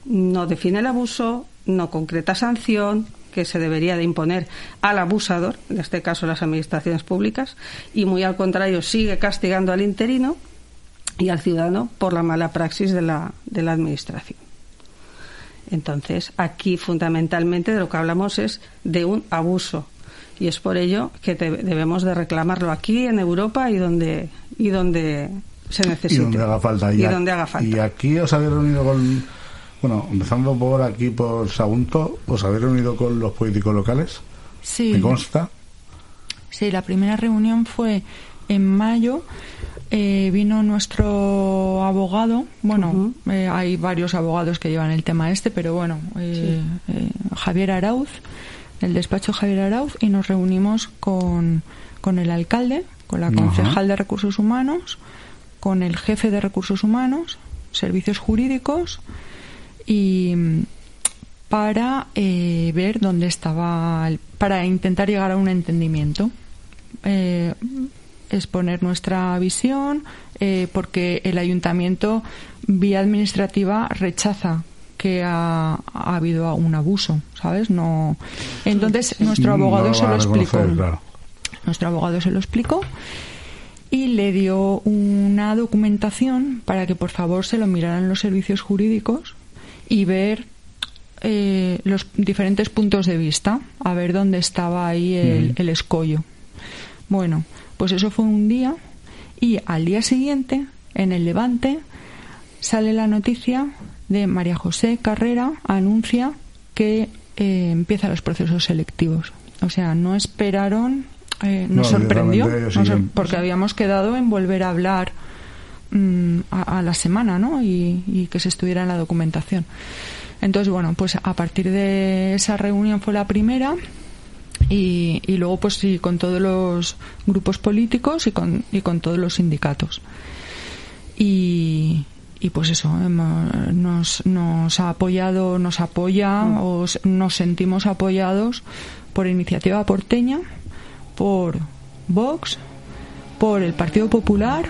no define el abuso, no concreta sanción que se debería de imponer al abusador, en este caso las administraciones públicas, y muy al contrario sigue castigando al interino y al ciudadano por la mala praxis de la, de la administración. Entonces, aquí fundamentalmente de lo que hablamos es de un abuso y es por ello que te- debemos de reclamarlo aquí en Europa y donde y donde se Y necesite donde haga falta. y a- donde haga falta. Y aquí os habéis reunido con. Bueno, empezando por aquí, por Sagunto, os habéis reunido con los políticos locales. Sí. Me consta. Sí, la primera reunión fue en mayo. Eh, vino nuestro abogado. Bueno, eh, hay varios abogados que llevan el tema este, pero bueno, eh, eh, Javier Arauz, el despacho Javier Arauz, y nos reunimos con, con el alcalde, con la concejal de recursos humanos, con el jefe de recursos humanos, servicios jurídicos y mm, para eh, ver dónde estaba, el- para intentar llegar a un entendimiento, eh, exponer nuestra visión, eh, porque el ayuntamiento, vía administrativa, rechaza que ha, ha habido un abuso, ¿sabes? No. Entonces nuestro abogado no se lo explicó. claro. Nuestro abogado se lo explicó y le dio una documentación para que por favor se lo miraran los servicios jurídicos y ver eh, los diferentes puntos de vista, a ver dónde estaba ahí el, el escollo. Bueno, pues eso fue un día Y al día siguiente, en el Levante, sale la noticia de María José Carrera anuncia que eh, empiezan los procesos selectivos. O sea, no esperaron, eh, nos No, sorprendió, nos sor- porque habíamos quedado en volver a hablar mm, a, a la semana, ¿no? Y, y que se estuviera en la documentación. Entonces, bueno, pues a partir de esa reunión fue la primera y, y luego, pues sí, con todos los grupos políticos y con, y con todos los sindicatos. Y, y pues eso, nos, nos ha apoyado, nos apoya, o s- nos sentimos apoyados por Iniciativa Porteña, por Vox, por el Partido Popular,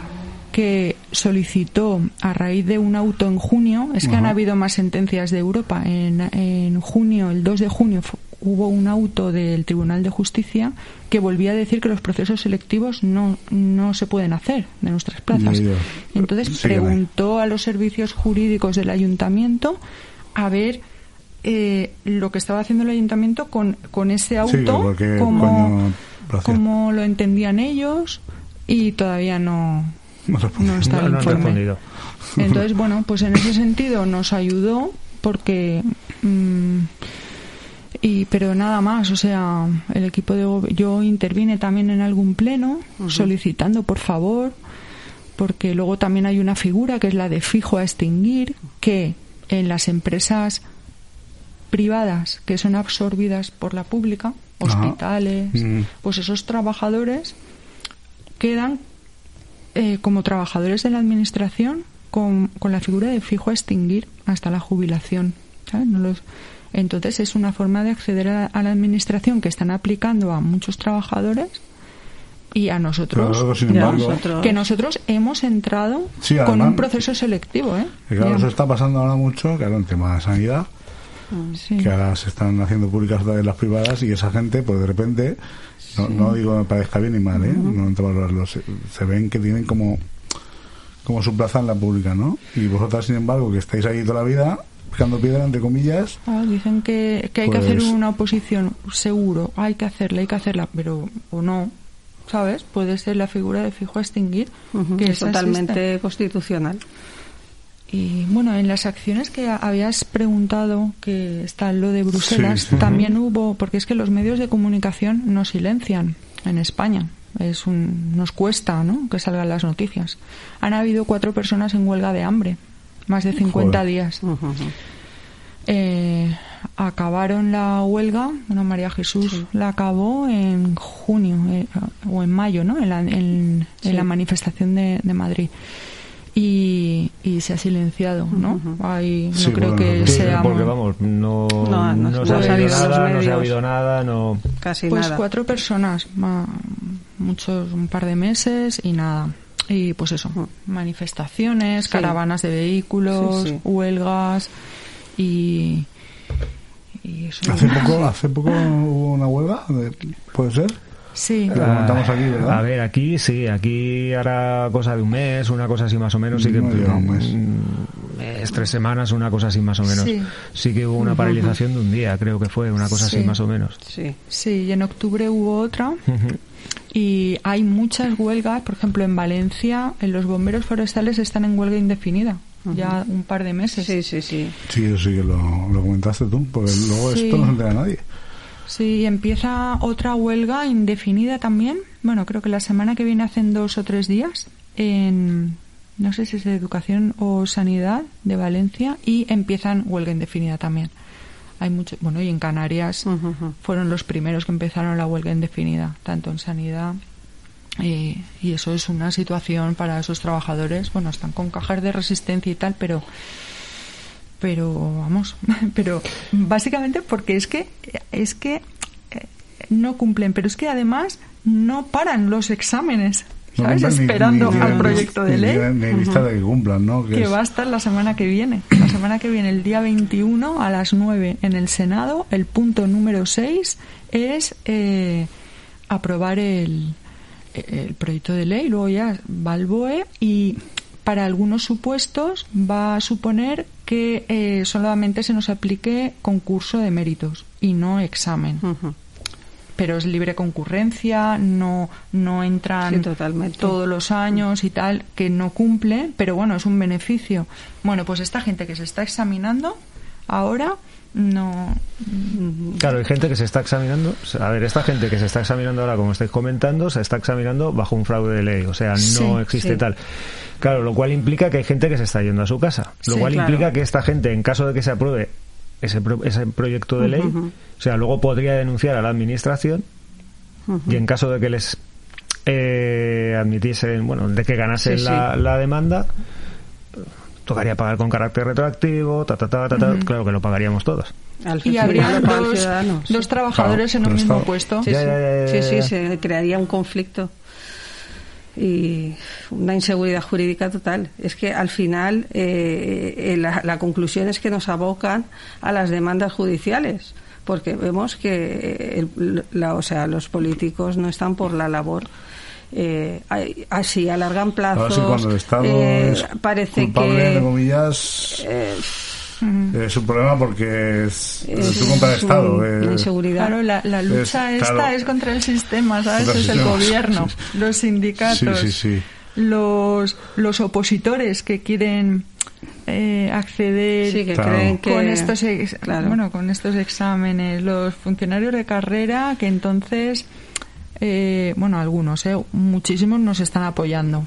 que solicitó a raíz de un auto en junio, es que han habido más sentencias de Europa. En, en junio, el 2 de junio, hubo un auto del Tribunal de Justicia que volvía a decir que los procesos selectivos no, no se pueden hacer de nuestras plazas. Entonces preguntó a los servicios jurídicos del ayuntamiento a ver eh, lo que estaba haciendo el ayuntamiento con, con ese auto, Sí, cómo, coño lo hacía. cómo lo entendían ellos y todavía no, No no está No, no. Entonces, bueno, pues en ese sentido nos ayudó porque... mm, y pero nada más, o sea, el equipo de yo intervine también en algún pleno solicitando por favor porque luego también hay una figura que es la de fijo a extinguir que en las empresas privadas que son absorbidas por la pública, hospitales, Mm. pues esos trabajadores quedan eh, como trabajadores de la administración con, con la figura de fijo a extinguir hasta la jubilación. ¿sabes? No los- Entonces es una forma de acceder a, a la administración que están aplicando a muchos trabajadores y a nosotros, Claro, sin que embargo- nosotros- que nosotros hemos entrado Sí, con además- un proceso selectivo. ¿eh? Que claro, eso está pasando ahora mucho, claro, en tema de sanidad, Sí. que ahora se están haciendo públicas las privadas y esa gente, pues de repente, no, no digo que me parezca bien ni mal, ¿eh? No intento valorarlo, se, se ven que tienen como, como su plaza en la pública, ¿no? Y vosotras, sin embargo, que estáis ahí toda la vida, picando piedra, entre comillas, Ah, dicen que, que hay que Pues- hacer una oposición, seguro, hay que hacerla, hay que hacerla, pero o no, ¿sabes? Puede ser la figura de fijo a extinguir, que es totalmente constitucional. Y bueno, en las acciones que habías preguntado, que está lo de Bruselas, Sí, sí. también hubo, porque es que los medios de comunicación nos silencian en España. Es un, nos cuesta ¿no? que salgan las noticias. Han habido cuatro personas en huelga de hambre, más de 50 Joder. días. Eh, acabaron la huelga, bueno, María Jesús la acabó en junio eh, o en mayo, ¿no? En la, en- la manifestación de, de Madrid. Y, y se ha silenciado, ¿no? Ahí no Sí, creo bueno, que sí, seamos... Porque vamos, no, No, no- no no se ha ha habido nada, no se ha habido nada, no... Casi pues nada. cuatro personas, ma- muchos, un par de meses y nada. Y pues eso, manifestaciones, Sí. caravanas de vehículos, Sí, sí. huelgas y... y eso. hace poco, hace poco hubo una huelga, de- ¿puede ser? Sí. Lo comentamos aquí, ¿verdad? A ver, aquí sí, aquí hará cosa de un mes, una cosa así más o menos, sí que No llega un mes. mm, mes, tres semanas, una cosa así más o menos. Sí. Sí, que hubo una paralización de un día, creo que fue, una cosa Sí. así más o menos. Sí. Sí, y en octubre hubo otra y hay muchas huelgas, por ejemplo en Valencia, en los bomberos forestales están en huelga indefinida, ya un par de meses. Sí, sí, sí. Sí, eso sí que lo, lo comentaste tú, porque luego Sí. esto no se entera nadie. Sí, empieza otra huelga indefinida también. Bueno, creo que la semana que viene hacen dos o tres días en, no sé si es de educación o sanidad de Valencia y empiezan huelga indefinida también. Hay mucho, bueno, y en Canarias fueron los primeros que empezaron la huelga indefinida, tanto en sanidad y, y eso es una situación para esos trabajadores. Bueno, están con cajas de resistencia y tal, pero pero vamos, pero básicamente porque es que es que eh, no cumplen, pero es que además no paran los exámenes, ¿sabes? Esperando ni al proyecto de ley Ni lista de que cumplan, ¿no? que es- va a estar la semana que viene. La semana que viene, el día 21 a las 9 en el Senado, el punto número 6 es eh, aprobar el, el proyecto de ley, luego ya va al BOE y para algunos supuestos va a suponer que eh, solamente se nos aplique concurso de méritos y no examen. Pero es libre concurrencia, no, no entran Sí, totalmente. todos los años y tal, que no cumple, pero bueno, es un beneficio. Bueno, pues esta gente que se está examinando ahora no. Claro, hay gente que se está examinando. A ver, esta gente que se está examinando ahora, como estáis comentando, se está examinando bajo un fraude de ley. O sea, no Sí, existe sí. tal. Claro, lo cual implica que hay gente que se está yendo a su casa. Lo Sí, cual claro. implica que esta gente, en caso de que se apruebe ese, pro- ese proyecto de ley, o sea, luego podría denunciar a la administración y en caso de que les eh, admitiesen, bueno, de que ganasen Sí, sí. la, la demanda, tocaría pagar con carácter retroactivo, ta, ta, ta, ta, ta. claro que lo pagaríamos todos. Al Y final habría dos, ciudadanos. dos trabajadores Claro, en un mismo puesto. Sí, Ya, sí. ya, ya, ya, Sí, se crearía un conflicto y una inseguridad jurídica total. Es que al final eh, eh, la, la conclusión es que nos abocan a las demandas judiciales, porque vemos que el- la- o sea, los políticos no están por la labor. Eh, así alargan Ahora plazos. sí, cuando el Estado eh, es parece culpable, que entre comillas, eh, es un problema porque es, Es es contra el Estado. eh, inseguridad. Claro, la, la lucha Es- esta claro. es contra el sistema, ¿sabes? El es el sistema. gobierno, Sí, los sindicatos, Sí, sí, sí. los los opositores que quieren eh, acceder Sí, que Claro. creen que con estos ex- claro. bueno con estos exámenes, los funcionarios de carrera que entonces eh, bueno algunos, eh, muchísimos nos están apoyando.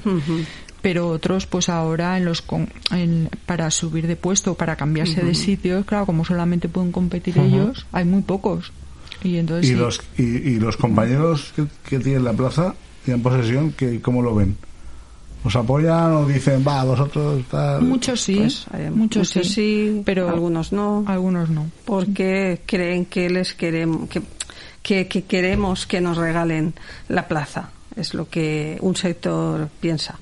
Pero otros pues ahora en los con- en- para subir de puesto para cambiarse de sitios claro como solamente pueden competir ellos hay muy pocos y entonces y, sí. los, y, y los compañeros que, que tienen la plaza y en posesión, que, ¿cómo lo ven? ¿Os apoyan o dicen, va, vosotros tal? muchos sí Pues, muchos, sí, sí, pero algunos no. algunos no porque creen que les queremos que, que, que queremos que nos regalen la plaza es lo que un sector piensa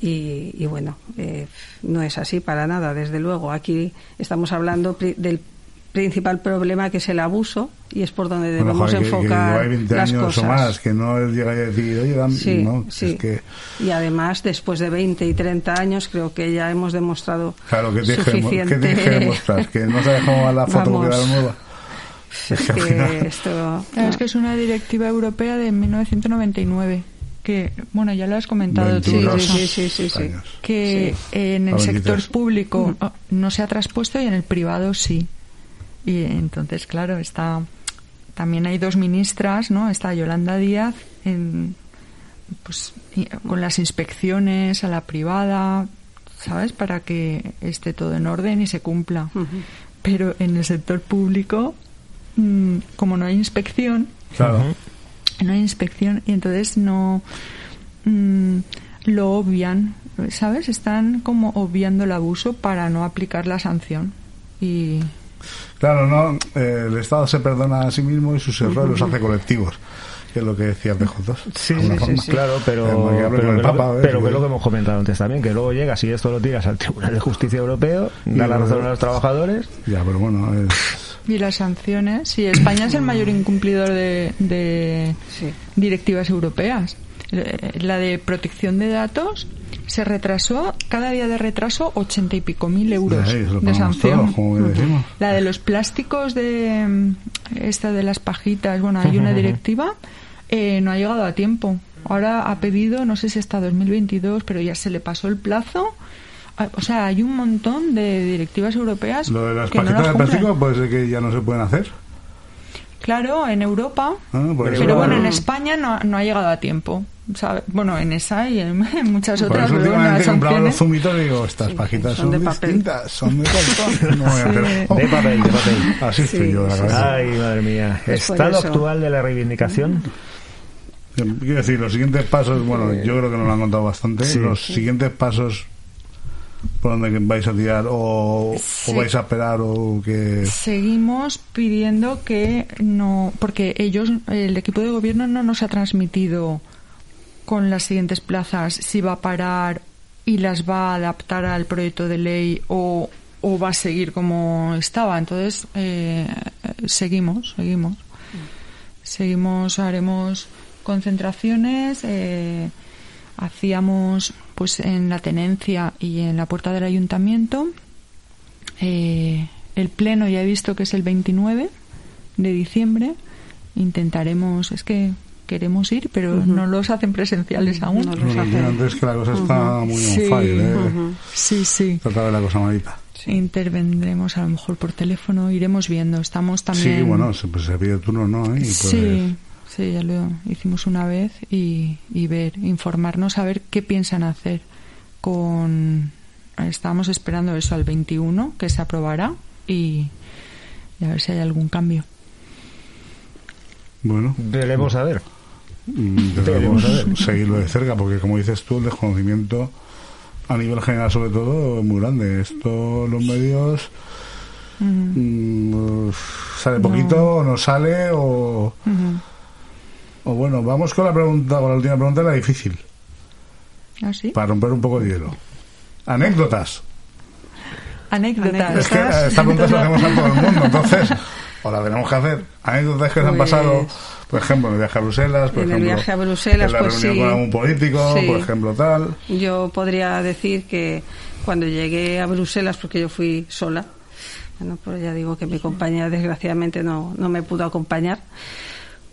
y, y bueno eh, no es así para nada desde luego aquí estamos hablando pri- del principal problema que es el abuso y es por donde Bueno, debemos joder, que- que, enfocar lleváis 20 las años cosas o más, que no llega a decir, oye, dame", Sí, no, sí. es que, y además después de 20 y 30 años creo que ya hemos demostrado claro, que que, demo- suficiente ¿qué tienes que demostrar? ¿Que no va la foto Vamos. porque era nueva? Es que que esto Claro, es que es una directiva europea de 1999 que bueno ya lo has comentado tú 22 Rosa, sí, sí, sí, que en el sector 23. público oh, no se ha traspuesto y en el privado sí. Y entonces, claro, está también hay dos ministras, ¿no? Está Yolanda Díaz en pues con las inspecciones a la privada, ¿sabes? Para que esté todo en orden y se cumpla. Pero en el sector público mm, como no hay inspección, Claro. No hay inspección y entonces no mm, lo obvian, ¿sabes? Están como obviando el abuso para no aplicar la sanción. Y Claro, no, eh, el Estado se perdona a sí mismo y sus errores los hace colectivos, que es lo que decía PJ2. Sí, de alguna sí, forma. sí, claro, pero, Eh, pero, el Papa, que- ¿ves? pero que es lo que hemos comentado antes también, que luego llegas y esto lo tiras al Tribunal de Justicia Europeo, da la razón a los trabajadores. Ya, pero bueno, es... Y las sanciones. Sí, España es el mayor incumplidor de, de Sí. directivas europeas. Eh, La de protección de datos se retrasó, cada día de retraso, ochenta y pico mil euros Ahí, de sanción. todos, como bien decimos. La de los plásticos de mm, esta de las pajitas, bueno, hay una directiva, eh, no ha llegado a tiempo. Ahora ha pedido, no sé si hasta 2022, pero ya se le pasó el plazo. O sea, hay un montón de directivas europeas Lo de las que no pajitas las de plástico puede ser que ya no se pueden hacer. Claro, en Europa, Ah, por eso- pero bueno, en España no, ha- no ha llegado a tiempo. ¿sabe? Bueno, en esa y en, en muchas Por otras. eso pero bueno, últimamente compraba los zumitos y digo, estas pajitas son son, de papel. distintas, son de cartón. No voy a Sí. hacer- De papel, de papel. Así estoy Sí, yo la sí, cabeza. Ay, madre mía. Es por Estado eso. actual de la reivindicación. Quiero decir, los siguientes pasos, bueno, yo creo que nos lo han contado bastante. Sí. Los siguientes pasos por donde vais a tirar o, Sí. o vais a esperar o que... Seguimos pidiendo que no, porque ellos, el equipo de gobierno no nos ha transmitido con las siguientes plazas si va a parar y las va a adaptar al proyecto de ley o, o va a seguir como estaba. Entonces, eh, seguimos, seguimos. Seguimos, haremos concentraciones, eh, hacíamos pues en la tenencia y en la puerta del ayuntamiento. Eh, el pleno ya he visto que es el 29 de diciembre intentaremos, es que queremos ir, pero no los hacen presenciales aún. No los Bueno, hacen. antes que la cosa está muy on Sí. fire, ¿eh? Sí, sí. Trata de la cosa malita. Intervendremos a lo mejor por teléfono, iremos viendo. Estamos también. Sí, bueno, se, pues se pide turno, ¿no? Y pues, Sí, sí, ya lo hicimos una vez y, y ver, informarnos a ver qué piensan hacer con... Estábamos esperando eso al 21, que se aprobará, y, y a ver si hay algún cambio. Bueno, Veremos a ver. mm, debemos seguirlo de cerca, porque como dices tú, el desconocimiento a nivel general sobre todo es muy grande. Esto los medios mm, sale poquito o no sale o, o bueno, vamos con la pregunta, con la última pregunta, la difícil, ¿Ah, sí? para romper un poco el hielo. Anécdotas. Anécdotas. Es que eh, esta pregunta se la hacemos a todo el mundo, entonces, o la tenemos que hacer. Anécdotas que se han Pues- pasado, por ejemplo, en el viaje a Bruselas, por En el ejemplo, viaje a Bruselas, en la pues reunión sí. con algún político, Sí. por ejemplo, tal. Yo podría decir que cuando llegué a Bruselas, porque yo fui sola, bueno, pues ya digo que mi compañera desgraciadamente no, no me pudo acompañar,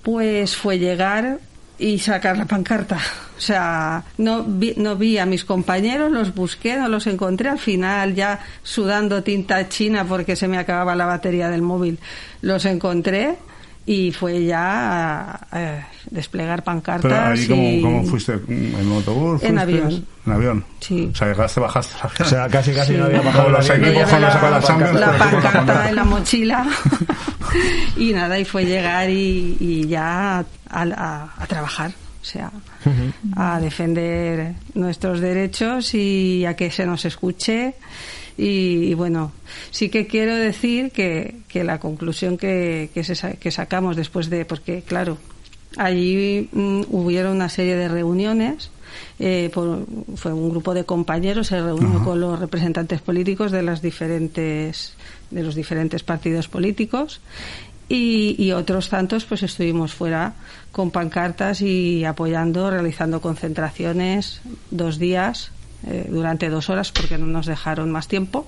pues fue llegar y sacar la pancarta. O sea, no vi, no vi a mis compañeros, los busqué, no los encontré. Al final, ya sudando tinta china porque se me acababa la batería del móvil, los encontré y fue ya a, a desplegar pancartas. Pero ahí, ¿cómo, y- cómo fuiste? ¿En autobús? En avión. En avión. Sí. O sea, llegaste, bajaste. O sea, casi casi Sí. no había bajado los equipos la, Champions, pancarta pancarta. en la mochila y nada, y fue llegar y, y ya a, a- a trabajar, o sea, a defender nuestros derechos y a que se nos escuche. Y, y bueno, sí que quiero decir que, que la conclusión que, que, se sa- que sacamos después de, porque claro, allí mm, hubieron una serie de reuniones. eh, por- fue un grupo de compañeros se reunió con los representantes políticos de las diferentes de los diferentes partidos políticos y, y otros tantos pues estuvimos fuera con pancartas y apoyando realizando concentraciones dos días eh, durante dos horas porque no nos dejaron más tiempo.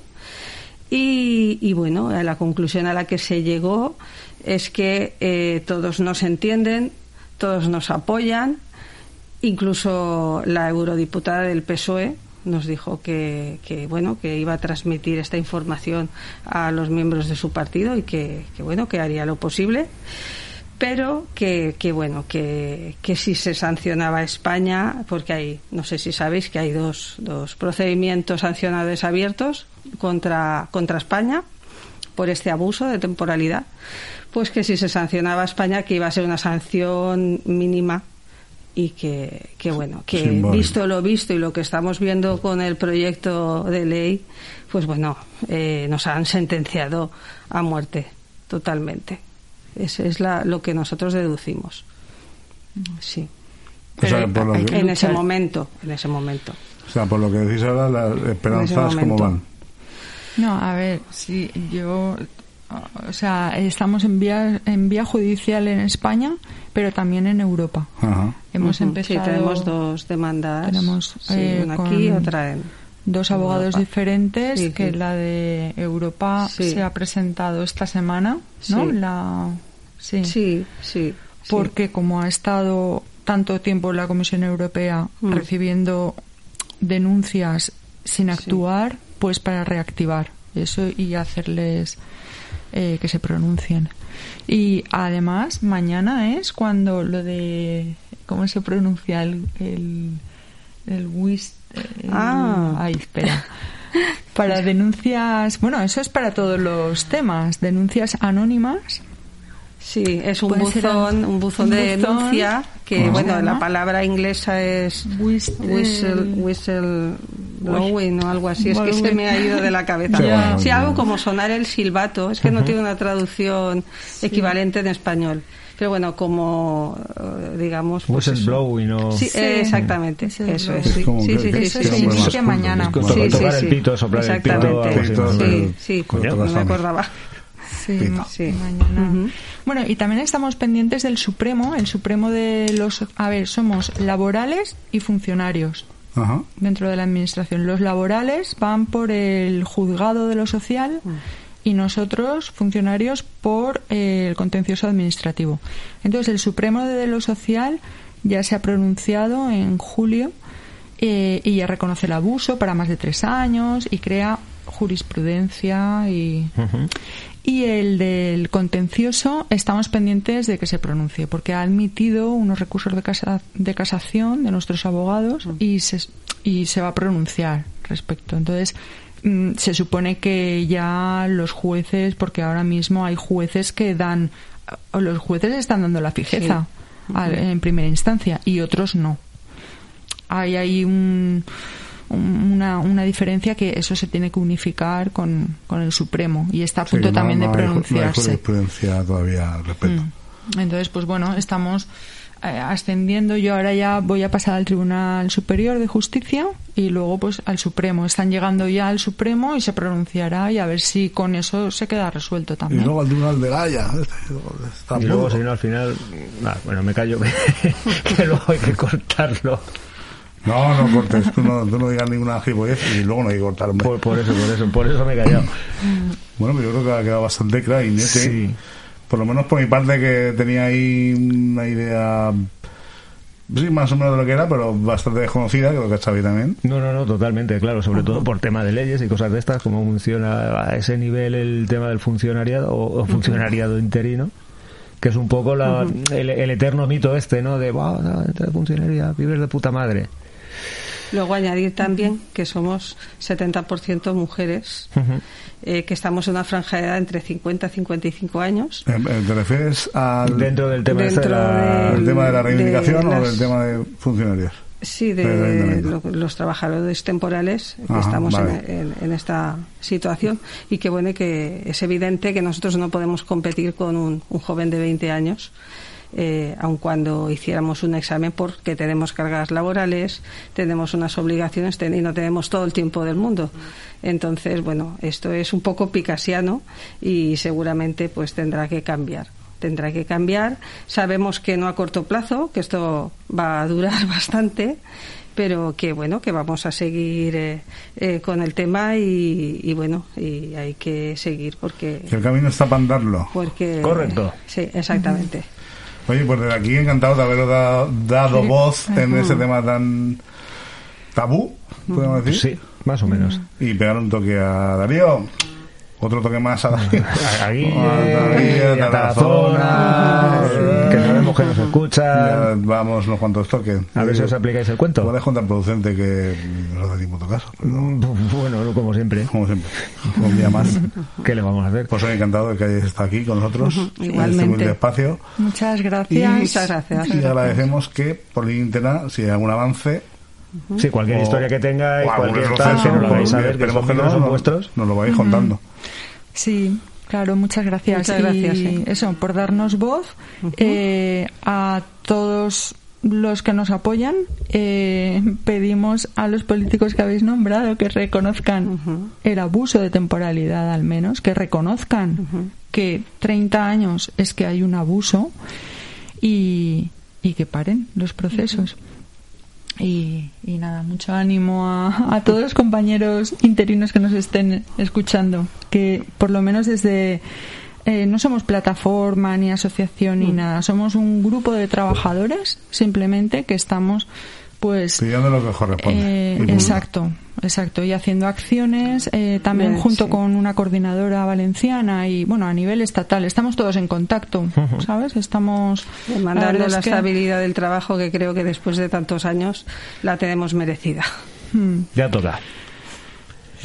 Y, y bueno, a la conclusión a la que se llegó es que eh, todos nos entienden, todos nos apoyan, incluso la eurodiputada del PSOE nos dijo que, bueno que iba a transmitir esta información a los miembros de su partido y que, bueno que haría lo posible pero que, que bueno que, que si se sancionaba a España porque hay no sé si sabéis que hay dos, dos procedimientos sancionados abiertos contra contra España por este abuso de temporalidad pues que si se sancionaba a España que iba a ser una sanción mínima y que, que bueno, que Simbólico. visto lo visto y lo que estamos viendo con el proyecto de ley, pues bueno, eh, nos han sentenciado a muerte totalmente. Eso es la, lo que nosotros deducimos. Sí. O sea, por hay que- En ese momento, en ese momento. O sea, por lo que decís ahora, las esperanzas, ¿cómo van? No, a ver, sí, yo, o sea, estamos en vía, en vía judicial en España, pero también en Europa. Ajá. Hemos Ujú. empezado. Sí, tenemos dos demandas. Tenemos, Sí, eh, una aquí y otra en. Dos abogados Europa. diferentes, Sí, que sí. la de Europa Sí. se ha presentado esta semana, ¿no? Sí. La, sí. Sí. Porque como ha estado tanto tiempo la Comisión Europea Mm. recibiendo denuncias sin actuar, pues para reactivar eso y hacerles eh, que se pronuncien. Y además, mañana es cuando lo de. ¿Cómo se pronuncia? El. El, el WIS. Ah. Ay, espera. Para denuncias. Bueno, eso es para todos los temas. Denuncias anónimas. Sí, es un buzón, un- buzón un de buzón. denuncia que, ¿Cómo se bueno, la palabra inglesa es whistle, whistle blowing o algo así. Es que se me ha ido de la cabeza. Ya. Sí, algo como sonar el silbato. Es que no tiene una traducción equivalente en español. Pero bueno, como, eh, digamos... pues o... Sí, Sí. eh, exactamente. Es Eso es. Sí, Es sí, sí, sí, sí, inicia mañana. Es como Sí, sí, tocar sí. el pito, soplar el pito. Sí, sí, no me acordaba. Sí. Sí. mañana. Bueno, y también estamos pendientes del Supremo, el Supremo de los... A ver, somos laborales y funcionarios Ajá. dentro de la Administración. Los laborales van por el juzgado de lo social, y nosotros, funcionarios, por eh, el contencioso administrativo. Entonces, el Supremo de lo Social ya se ha pronunciado en julio eh, y ya reconoce el abuso para más de tres años y crea jurisprudencia y, y el del contencioso estamos pendientes de que se pronuncie porque ha admitido unos recursos de, casa- de casación de nuestros abogados y se, y se va a pronunciar respecto. Entonces, se supone que ya los jueces, porque ahora mismo hay jueces que dan, o los jueces están dando la fijeza al- en primera instancia y otros no. Hay ahí un, un- una, una diferencia que eso se tiene que unificar con, con el Supremo y está a Sí, punto no- también no de hay ju- No hay pronunciarse. jurisprudencia todavía al respecto. Mm. Entonces, pues bueno, estamos ascendiendo. Yo ahora ya voy a pasar al Tribunal Superior de Justicia y luego pues al Supremo. Están llegando ya al Supremo y se pronunciará y a ver si con eso se queda resuelto Y también. luego al Tribunal de la Haya. Está Y luego, si no, al final. bueno, me callo que, luego hay que cortarlo. No, no cortes, tú no, tú no digas ninguna gilipollez y luego no hay que cortar. hombre. Por, por eso, por eso, por eso me he callado. Bueno, pero yo creo que ha quedado bastante claro, Inés. ¿eh? Por lo menos por mi parte que tenía ahí una idea, sí, más o menos de lo que era, pero bastante desconocida, creo que Xavi también. No, no, no, totalmente, claro, sobre todo por tema de leyes y cosas de estas, cómo funciona a ese nivel el tema del funcionariado o, o funcionariado interino, que es un poco la, el, el eterno mito este, ¿no? De, wow, de funcionaria, vives de puta madre. Luego añadir también que somos 70% mujeres, eh, que estamos en una franja de edad entre 50 y 55 años. Eh, eh, ¿Te refieres al Dentro del tema este de Dentro la... al tema de la reivindicación de o las- del tema de funcionarios? Sí, Del de ayuntamiento. lo- los trabajadores temporales que Ajá, estamos en- vale. en, en esta situación y que bueno que es evidente que nosotros no podemos competir con un, un joven de 20 años eh, aun cuando hiciéramos un examen porque tenemos cargas laborales, tenemos unas obligaciones ten- y no tenemos todo el tiempo del mundo. Entonces, bueno, esto es un poco picasiano y seguramente pues tendrá que cambiar tendrá que cambiar. Sabemos que no a corto plazo, que esto va a durar bastante, pero que bueno, que vamos a seguir eh, eh, con el tema y, y bueno, y hay que seguir porque Que el camino está para andarlo. porque Correcto. Sí, exactamente. Oye, pues desde aquí encantado de haberos da- dado Sí. voz en Ajá. ese tema tan tabú, podemos decir. Sí, más o menos. Y pegar un toque a Darío. Otro toque más a Darío. A Guille, A Darío, a a Tarazona, Tarazona. que sabemos que nos escucha. Ya vamos unos cuantos toques. A ver si os aplicáis el cuento. Igual es contraproducente que no nos hace caso. Pero, Mm, Bueno, como siempre. como siempre, un día más. ¿Qué le vamos a hacer? Pues soy encantado de que hayáis estado aquí con nosotros en este Igualmente. humilde espacio. Muchas Y, gracias. Muchas gracias. y agradecemos que por línea interna, si hay algún avance, Sí, cualquier o- historia que tengáis, cualquier tal, que nos lo hagáis saber, que que no, son no- vuestros. nos lo vais contando. Sí, claro, muchas gracias. Muchas gracias, Y eso, por darnos voz eh, a todos los que nos apoyan. eh, pedimos a los políticos que habéis nombrado que reconozcan el abuso de temporalidad, al menos, que reconozcan que 30 años es que hay un abuso y, y que paren los procesos. Y, y nada, mucho ánimo a, a todos los compañeros interinos que nos estén escuchando, que por lo menos desde... eh, no somos plataforma ni asociación ni nada, somos un grupo de trabajadores simplemente que estamos pues Pidiendo lo que corresponde. eh, Y exacto, exacto. Y haciendo acciones eh, también Bien, junto sí. con una coordinadora valenciana y, bueno, a nivel estatal. Estamos todos en contacto, ¿sabes? Estamos. Demandando verdad la, que- estabilidad del trabajo que creo que después de tantos años la tenemos merecida. Hmm. Ya toca.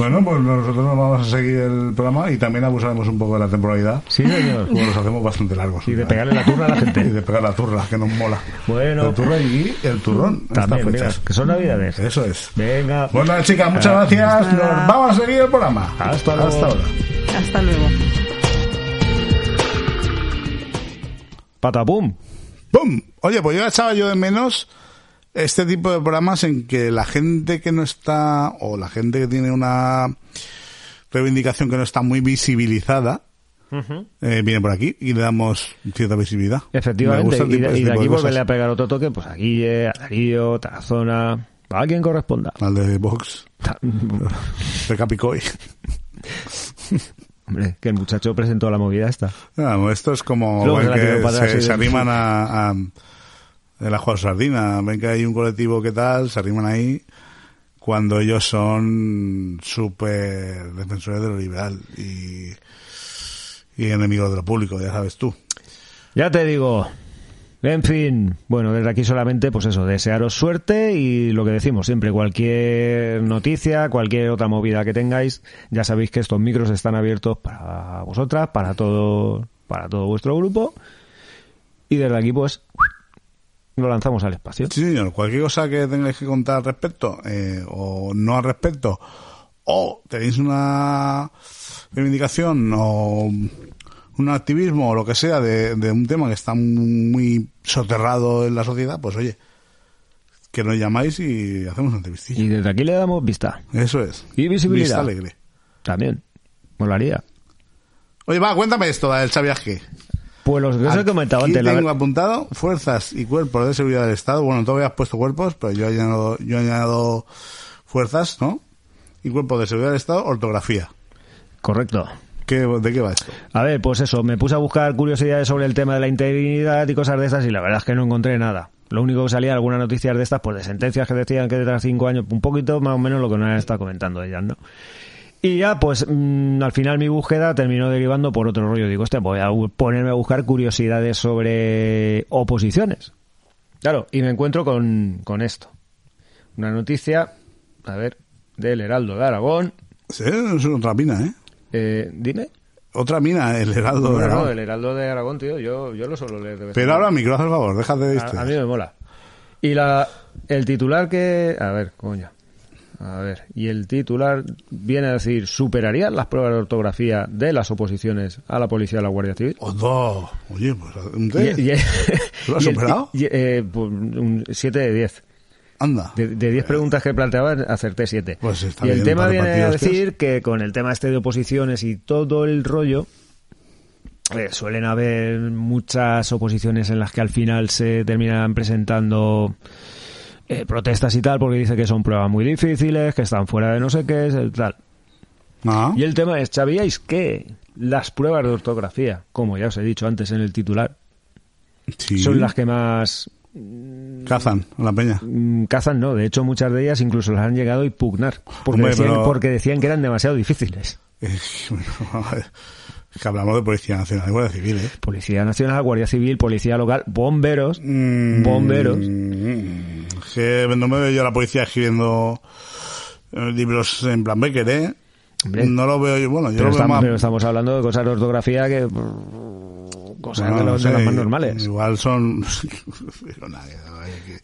Bueno, pues nosotros nos vamos a seguir el programa y también abusaremos un poco de la temporalidad. Sí, señor. Porque los hacemos bastante largos. Y de pegarle la turra a la gente. Y de pegar la turra, que nos mola. Bueno. La turra y el turrón. También, estas mira, fechas. que son navidades. Eso es. Venga. Bueno, chicas, muchas gracias. Nos vamos a seguir el programa. Hasta luego. Hasta ahora. Hasta luego. Patapum. ¡Pum! Oye, pues yo echaba yo de menos este tipo de programas en que la gente que no está, o la gente que tiene una reivindicación que no está muy visibilizada, eh, viene por aquí y le damos cierta visibilidad. Me Efectivamente. Y tipo- este y de aquí volverle a pegar otro toque, pues a Guille, a Darío, Tarazona, a quien corresponda. Al de Vox, de Capicoy. Hombre, que el muchacho presentó la movida esta. No, esto es como que se, arriman a, a el ajo a sardina. Ven que hay un colectivo que tal, se arriman ahí cuando ellos son súper defensores de lo liberal y, y enemigos de lo público, ya sabes tú. Ya te digo. En fin, bueno, desde aquí solamente, pues eso, desearos suerte y lo que decimos siempre, cualquier noticia, cualquier otra movida que tengáis, ya sabéis que estos micros están abiertos para vosotras, para todo, para todo vuestro grupo. Y desde aquí, pues, lo lanzamos al espacio. Sí, señor. Cualquier cosa que tengáis que contar al respecto, eh, o no al respecto, o tenéis una reivindicación o un activismo o lo que sea de, de un tema que está muy soterrado en la sociedad, pues oye, que nos llamáis y hacemos una entrevistilla. Y desde aquí le damos vista. Eso es. Y visibilidad. Vista alegre. También. Molaría. Oye, va, cuéntame esto del viaje. Pues los que os he comentado antes, tengo apuntado fuerzas y cuerpos de seguridad del Estado. Bueno, tú habías puesto cuerpos, pero yo he añadido, yo he añadido fuerzas, ¿no? Y cuerpos de seguridad del Estado, ortografía. Correcto. ¿Qué, ¿De qué va esto? A ver, pues eso, me puse a buscar curiosidades sobre el tema de la integridad y cosas de estas y la verdad es que no encontré nada. Lo único que salía, algunas noticias de estas, pues de sentencias que decían que tras cinco años, un poquito más o menos lo que nos han estado comentando ellas, ¿no? Y ya, pues mm, al final mi búsqueda terminó derivando por otro rollo. Digo, hostia, voy a ponerme a buscar curiosidades sobre oposiciones. Claro, y me encuentro con, con esto. Una noticia, a ver, del Heraldo de Aragón. Sí, es otra mina, ¿eh? Eh, dime. Otra mina, el Heraldo No, de no, Aragón. el Heraldo de Aragón, tío, yo, yo lo suelo leer de vez Pero ahora micro, haz el favor, déjate de a, esto. a mí me mola. Y la, el titular que... A ver, coño. A ver, y el titular viene a decir, ¿superarían las pruebas de ortografía de las oposiciones a la policía y a la Guardia Civil? Oye, pues Y- 10. y- ¿Lo el- superado? y- eh, pues, un 7 de 10. Anda. De, de 10 preguntas que planteaba, acerté 7. Pues está y el bien, tema viene a decir que con el tema este de oposiciones y todo el rollo, eh, suelen haber muchas oposiciones en las que al final se terminan presentando eh, protestas y tal, porque dice que son pruebas muy difíciles, que están fuera de no sé qué, es el tal. Ah. Y el tema es, ¿sabíais que las pruebas de ortografía, como ya os he dicho antes en el titular, Sí. son las que más Cazan a la peña. Mm, cazan no, de hecho muchas de ellas incluso las han llegado a impugnar porque, Hombre, decían, pero- porque decían que eran demasiado difíciles. Que hablamos de Policía Nacional y Guardia Civil, ¿eh? Policía Nacional, Guardia Civil, Policía Local, bomberos, Mm. bomberos. Que no me veo yo a la policía escribiendo eh, libros en plan Becker, ¿eh? Hombre. No lo veo yo, bueno, yo Pero, lo veo estamos, más... pero estamos hablando de cosas de ortografía que cosas de, no de sé, las más normales. Igual son...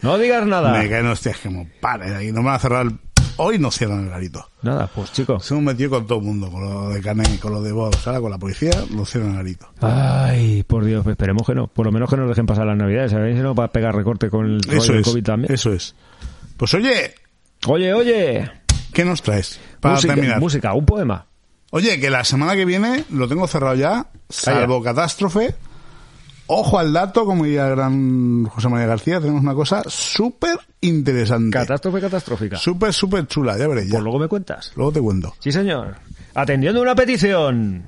No digas nada. Me caen hostias que pares ahí. No me van a cerrar el... Hoy no cierran el garito. Nada, pues chicos. Se hemos metido con todo el mundo, con lo de Canet y con lo de Vox. Ahora con la policía no cierran el garito. Ay, por Dios, esperemos que no. Por lo menos que nos dejen pasar las navidades. A ver si no va a pegar recorte con el Eso es, COVID también. eso es. Pues oye, Oye, oye. ¿qué nos traes? Para música, terminar. música, un poema. Oye, que la semana que viene lo tengo cerrado ya, salvo catástrofe. Ojo al dato, como diría el gran José María García, tenemos una cosa súper interesante. Catástrofe catastrófica. Súper, súper chula, ya veréis. ya. Pues luego me cuentas. Luego te cuento. Sí, señor. Atendiendo una petición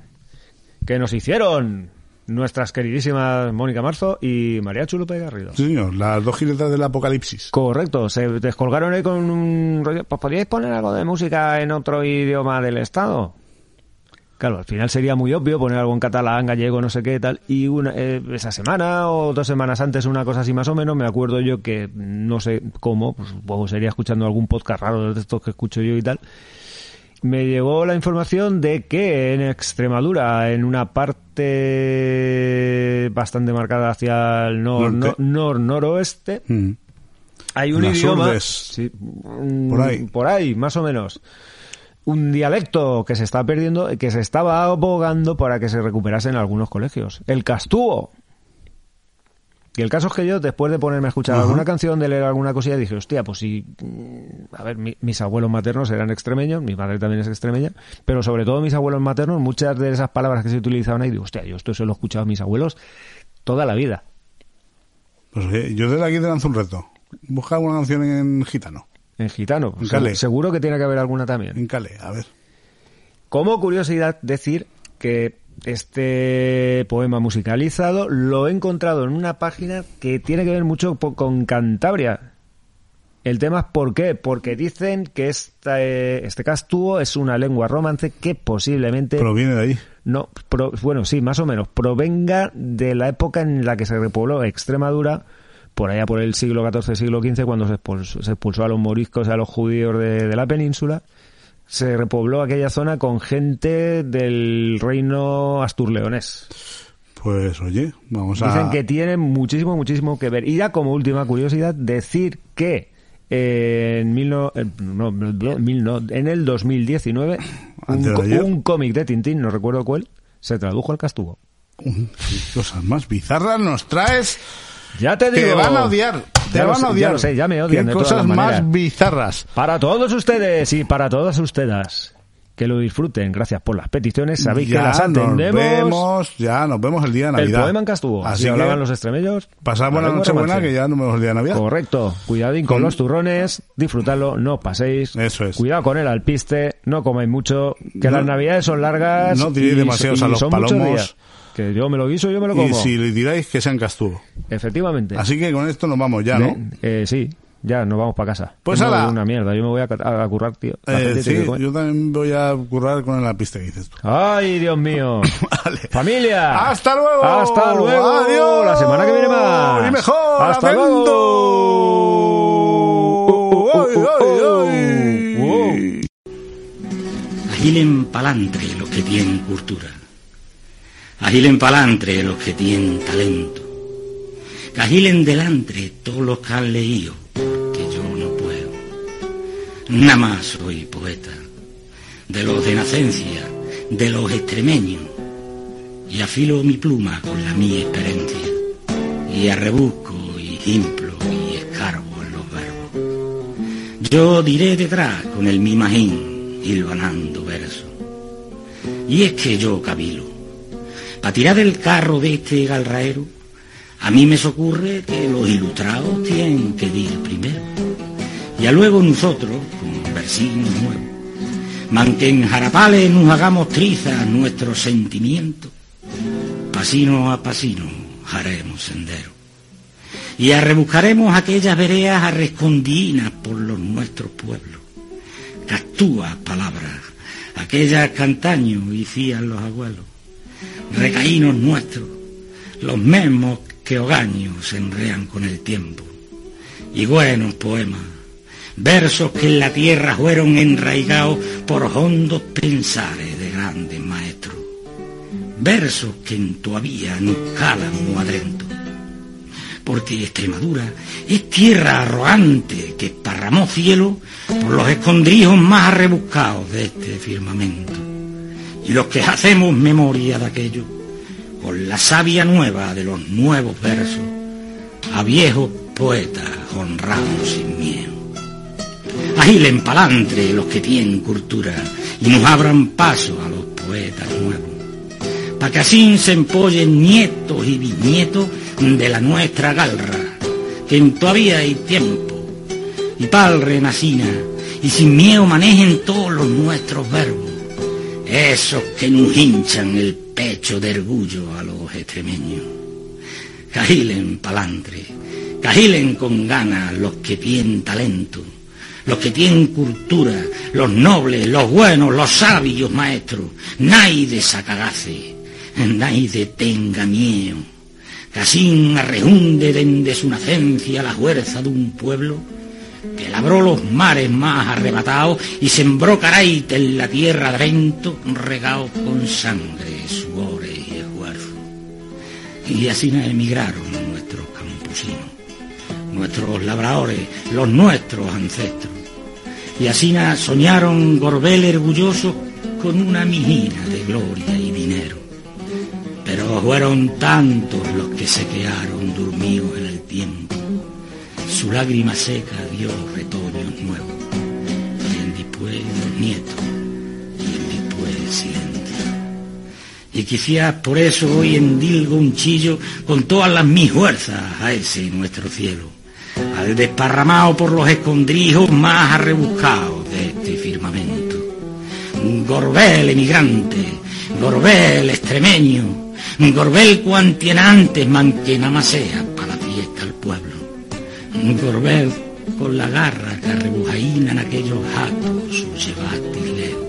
que nos hicieron nuestras queridísimas Mónica Marzo y María Chulupe Garrido. Sí, señor, las dos jinetas del apocalipsis. Correcto, se descolgaron ahí con un rollo. Pues podríais poner algo de música en otro idioma del Estado. Claro, al final sería muy obvio poner algo en catalán, gallego, no sé qué tal. Y una, eh, esa semana o dos semanas antes, una cosa así más o menos, me acuerdo yo que no sé cómo, pues, supongo sería escuchando algún podcast raro de estos que escucho yo y tal. Me llegó la información de que en Extremadura, en una parte bastante marcada hacia el nor, Norte. no- nor- noroeste, Mm. hay un Las idioma. Sí, mm, Por ahí. Por ahí, más o menos. Un dialecto que se está perdiendo, que se estaba abogando para que se recuperase en algunos colegios. El castúo. Y el caso es que yo, después de ponerme a escuchar alguna canción, de leer alguna cosilla, dije, hostia, pues sí. mm, A ver, mi- mis abuelos maternos eran extremeños, mi madre también es extremeña, pero sobre todo mis abuelos maternos, muchas de esas palabras que se utilizaban ahí, digo, hostia, yo esto se lo he escuchado a mis abuelos toda la vida. Pues oye, yo desde aquí te lanzo un reto. Busca alguna canción en gitano. En gitano. En. Seguro que tiene que haber alguna también. En a ver. Como curiosidad decir que este poema musicalizado lo he encontrado en una página que tiene que ver mucho con Cantabria. El tema es por qué, porque dicen que esta, eh, este castuvo es una lengua romance que posiblemente Proviene de ahí. no, pro- bueno, sí, más o menos, provenga de la época en la que se repobló Extremadura, por allá por el siglo XIV, siglo XV, cuando se expulsó, se expulsó a los moriscos y a los judíos de, de la península, se repobló aquella zona con gente del reino asturleonés. Pues oye, vamos a... Dicen que tiene muchísimo, muchísimo que ver. Y ya como última curiosidad, decir que eh, en, mil no- eh, no, mil no- en el 2019 un, un cómic de Tintín, no recuerdo cuál, se tradujo al castuvo. Qué cosas más bizarras nos traes. Ya te Te digo. van a odiar. Te Ya van a ya odiar. lo sé, ya me odian Qué de todas cosas las más bizarras. Para todos ustedes y para todas ustedes. Que lo disfruten. Gracias por las peticiones. Sabéis ya que las nos atendemos. vemos, ya nos vemos el día de el Navidad. poema en. Así que hablaban los extremellos. pasad buena noche buena que ya nos vemos el día de Navidad. Correcto. Cuidadín con Con- los turrones. Disfrutadlo. No paséis. Eso es. Cuidado con el alpiste. No comáis mucho. Que No- las navidades son largas. no tiréis demasiados a los palomos. días. Que yo me lo guiso, yo me lo como. Y si le tiráis que sean castuvo. Efectivamente. Así que con esto nos vamos ya, ¿no? Eh, sí. Ya, nos vamos para casa. Pues voy una mierda. Yo me voy a, a- a currar, tío. Eh, sí, yo también voy a currar con la pista que dices tú. Ay, Dios mío. Vale. Familia. ¡Hasta luego! Hasta luego. ¡Adiós! La semana que viene más. ¡Y mejor! Hasta luego. ¡Ay, ay, ay! Agilen palantre los que tienen cultura. Agilen palantre los que tienen talento. Que agilen delante todos los que han leído, que yo no puedo. Nada más soy poeta, de los de nacencia, de los extremeños. Y afilo mi pluma con la mi experiencia. Y arrebusco y implo y escarbo en los verbos. Yo diré detrás con el mi magín, hilvanando verso. Y es que yo cabilo. Para tirar del carro de este galraero, a mí me ocurre que los ilustrados tienen que ir primero. Y a luego nosotros, con versinos nuevos, man que en jarapales nos hagamos trizas nuestros sentimientos, pasino a pasino haremos sendero. Y arrebuscaremos aquellas veredas arrescondinas por los nuestros pueblos, cactúas palabras, aquellas cantaños hicían los abuelos, recaínos nuestros, los mismos que hogaños se enrean con el tiempo, y buenos poemas, versos que en la tierra fueron enraigados por hondos pensares de grandes maestros, versos que en todavía nos calan muy adentro, porque Extremadura es tierra arrogante que esparramó cielo por los escondrijos más rebuscados de este firmamento, y los que hacemos memoria de aquello, con la savia nueva de los nuevos versos, a viejos poetas honrados sin miedo. Agilen palantre los que tienen cultura y nos abran paso a los poetas nuevos, para que así se empollen nietos y bisnietos de la nuestra galra, que en todavía hay tiempo, y pal renacina, y sin miedo manejen todos los nuestros verbos, esos que nos hinchan el pecho de orgullo a los extremeños. Cajilen palantre, cajilen con ganas los que tienen talento, los que tienen cultura, los nobles, los buenos, los sabios maestros, nadie sacagace, nadie tenga miedo, así arrejunde desde su nacencia la fuerza de un pueblo que labró los mares más arrebatados y sembró caraite en la tierra adrento, regados con sangre, sudores y esfuerzo. Y así emigraron nuestros campesinos, nuestros labradores, los nuestros ancestros. Y así soñaron Gorbel orgullosos con una mijina de gloria y dinero. Pero fueron tantos los que se quedaron dormidos en el tiempo. Su lágrima seca dio retoños nuevos. Y en después los nietos. Y en después silencio. Y quizás por eso hoy endilgo un chillo con todas las mis fuerzas a ese nuestro cielo, al desparramado por los escondrijos más arrebuscados de este firmamento. Gorbel emigrante Gorbel extremeño, Gorbel cuantienante, man que nada más sea para la fiesta pueblo. Gorbel con la garra que arrebujaínan aquellos jatos, su llevati leo.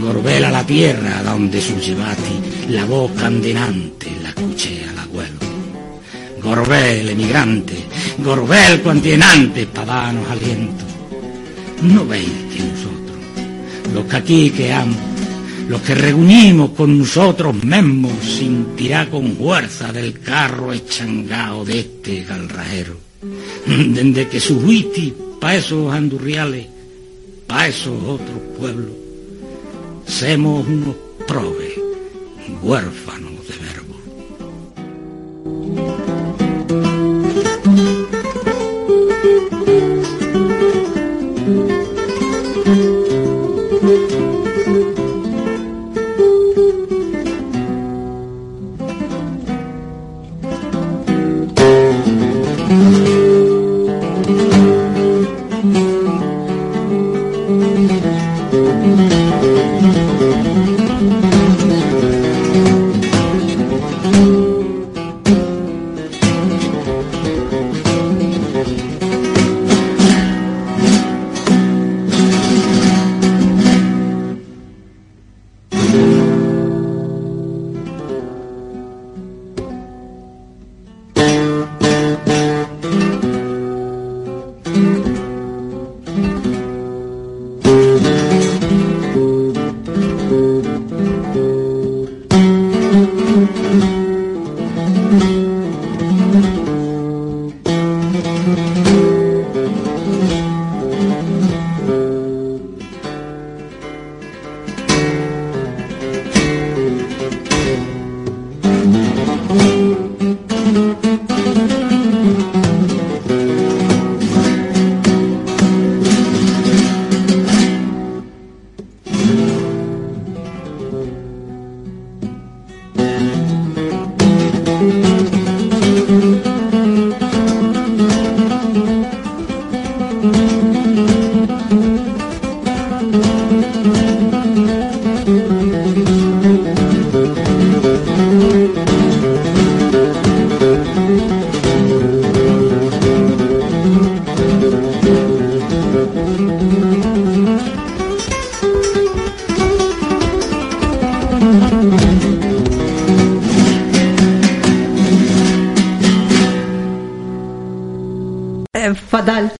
Gorbel a la tierra donde su llevati la voz candenante la escuché al abuelo. Gorbel emigrante, Gorbel cuantienante, para darnos aliento. No veis que nosotros, los que aquí quedamos, los que reunimos con nosotros mismos sin con fuerza del carro echangao de este galrajero, desde que subiste pa' esos andurriales, pa' esos otros pueblos, semos unos probes, huérfanos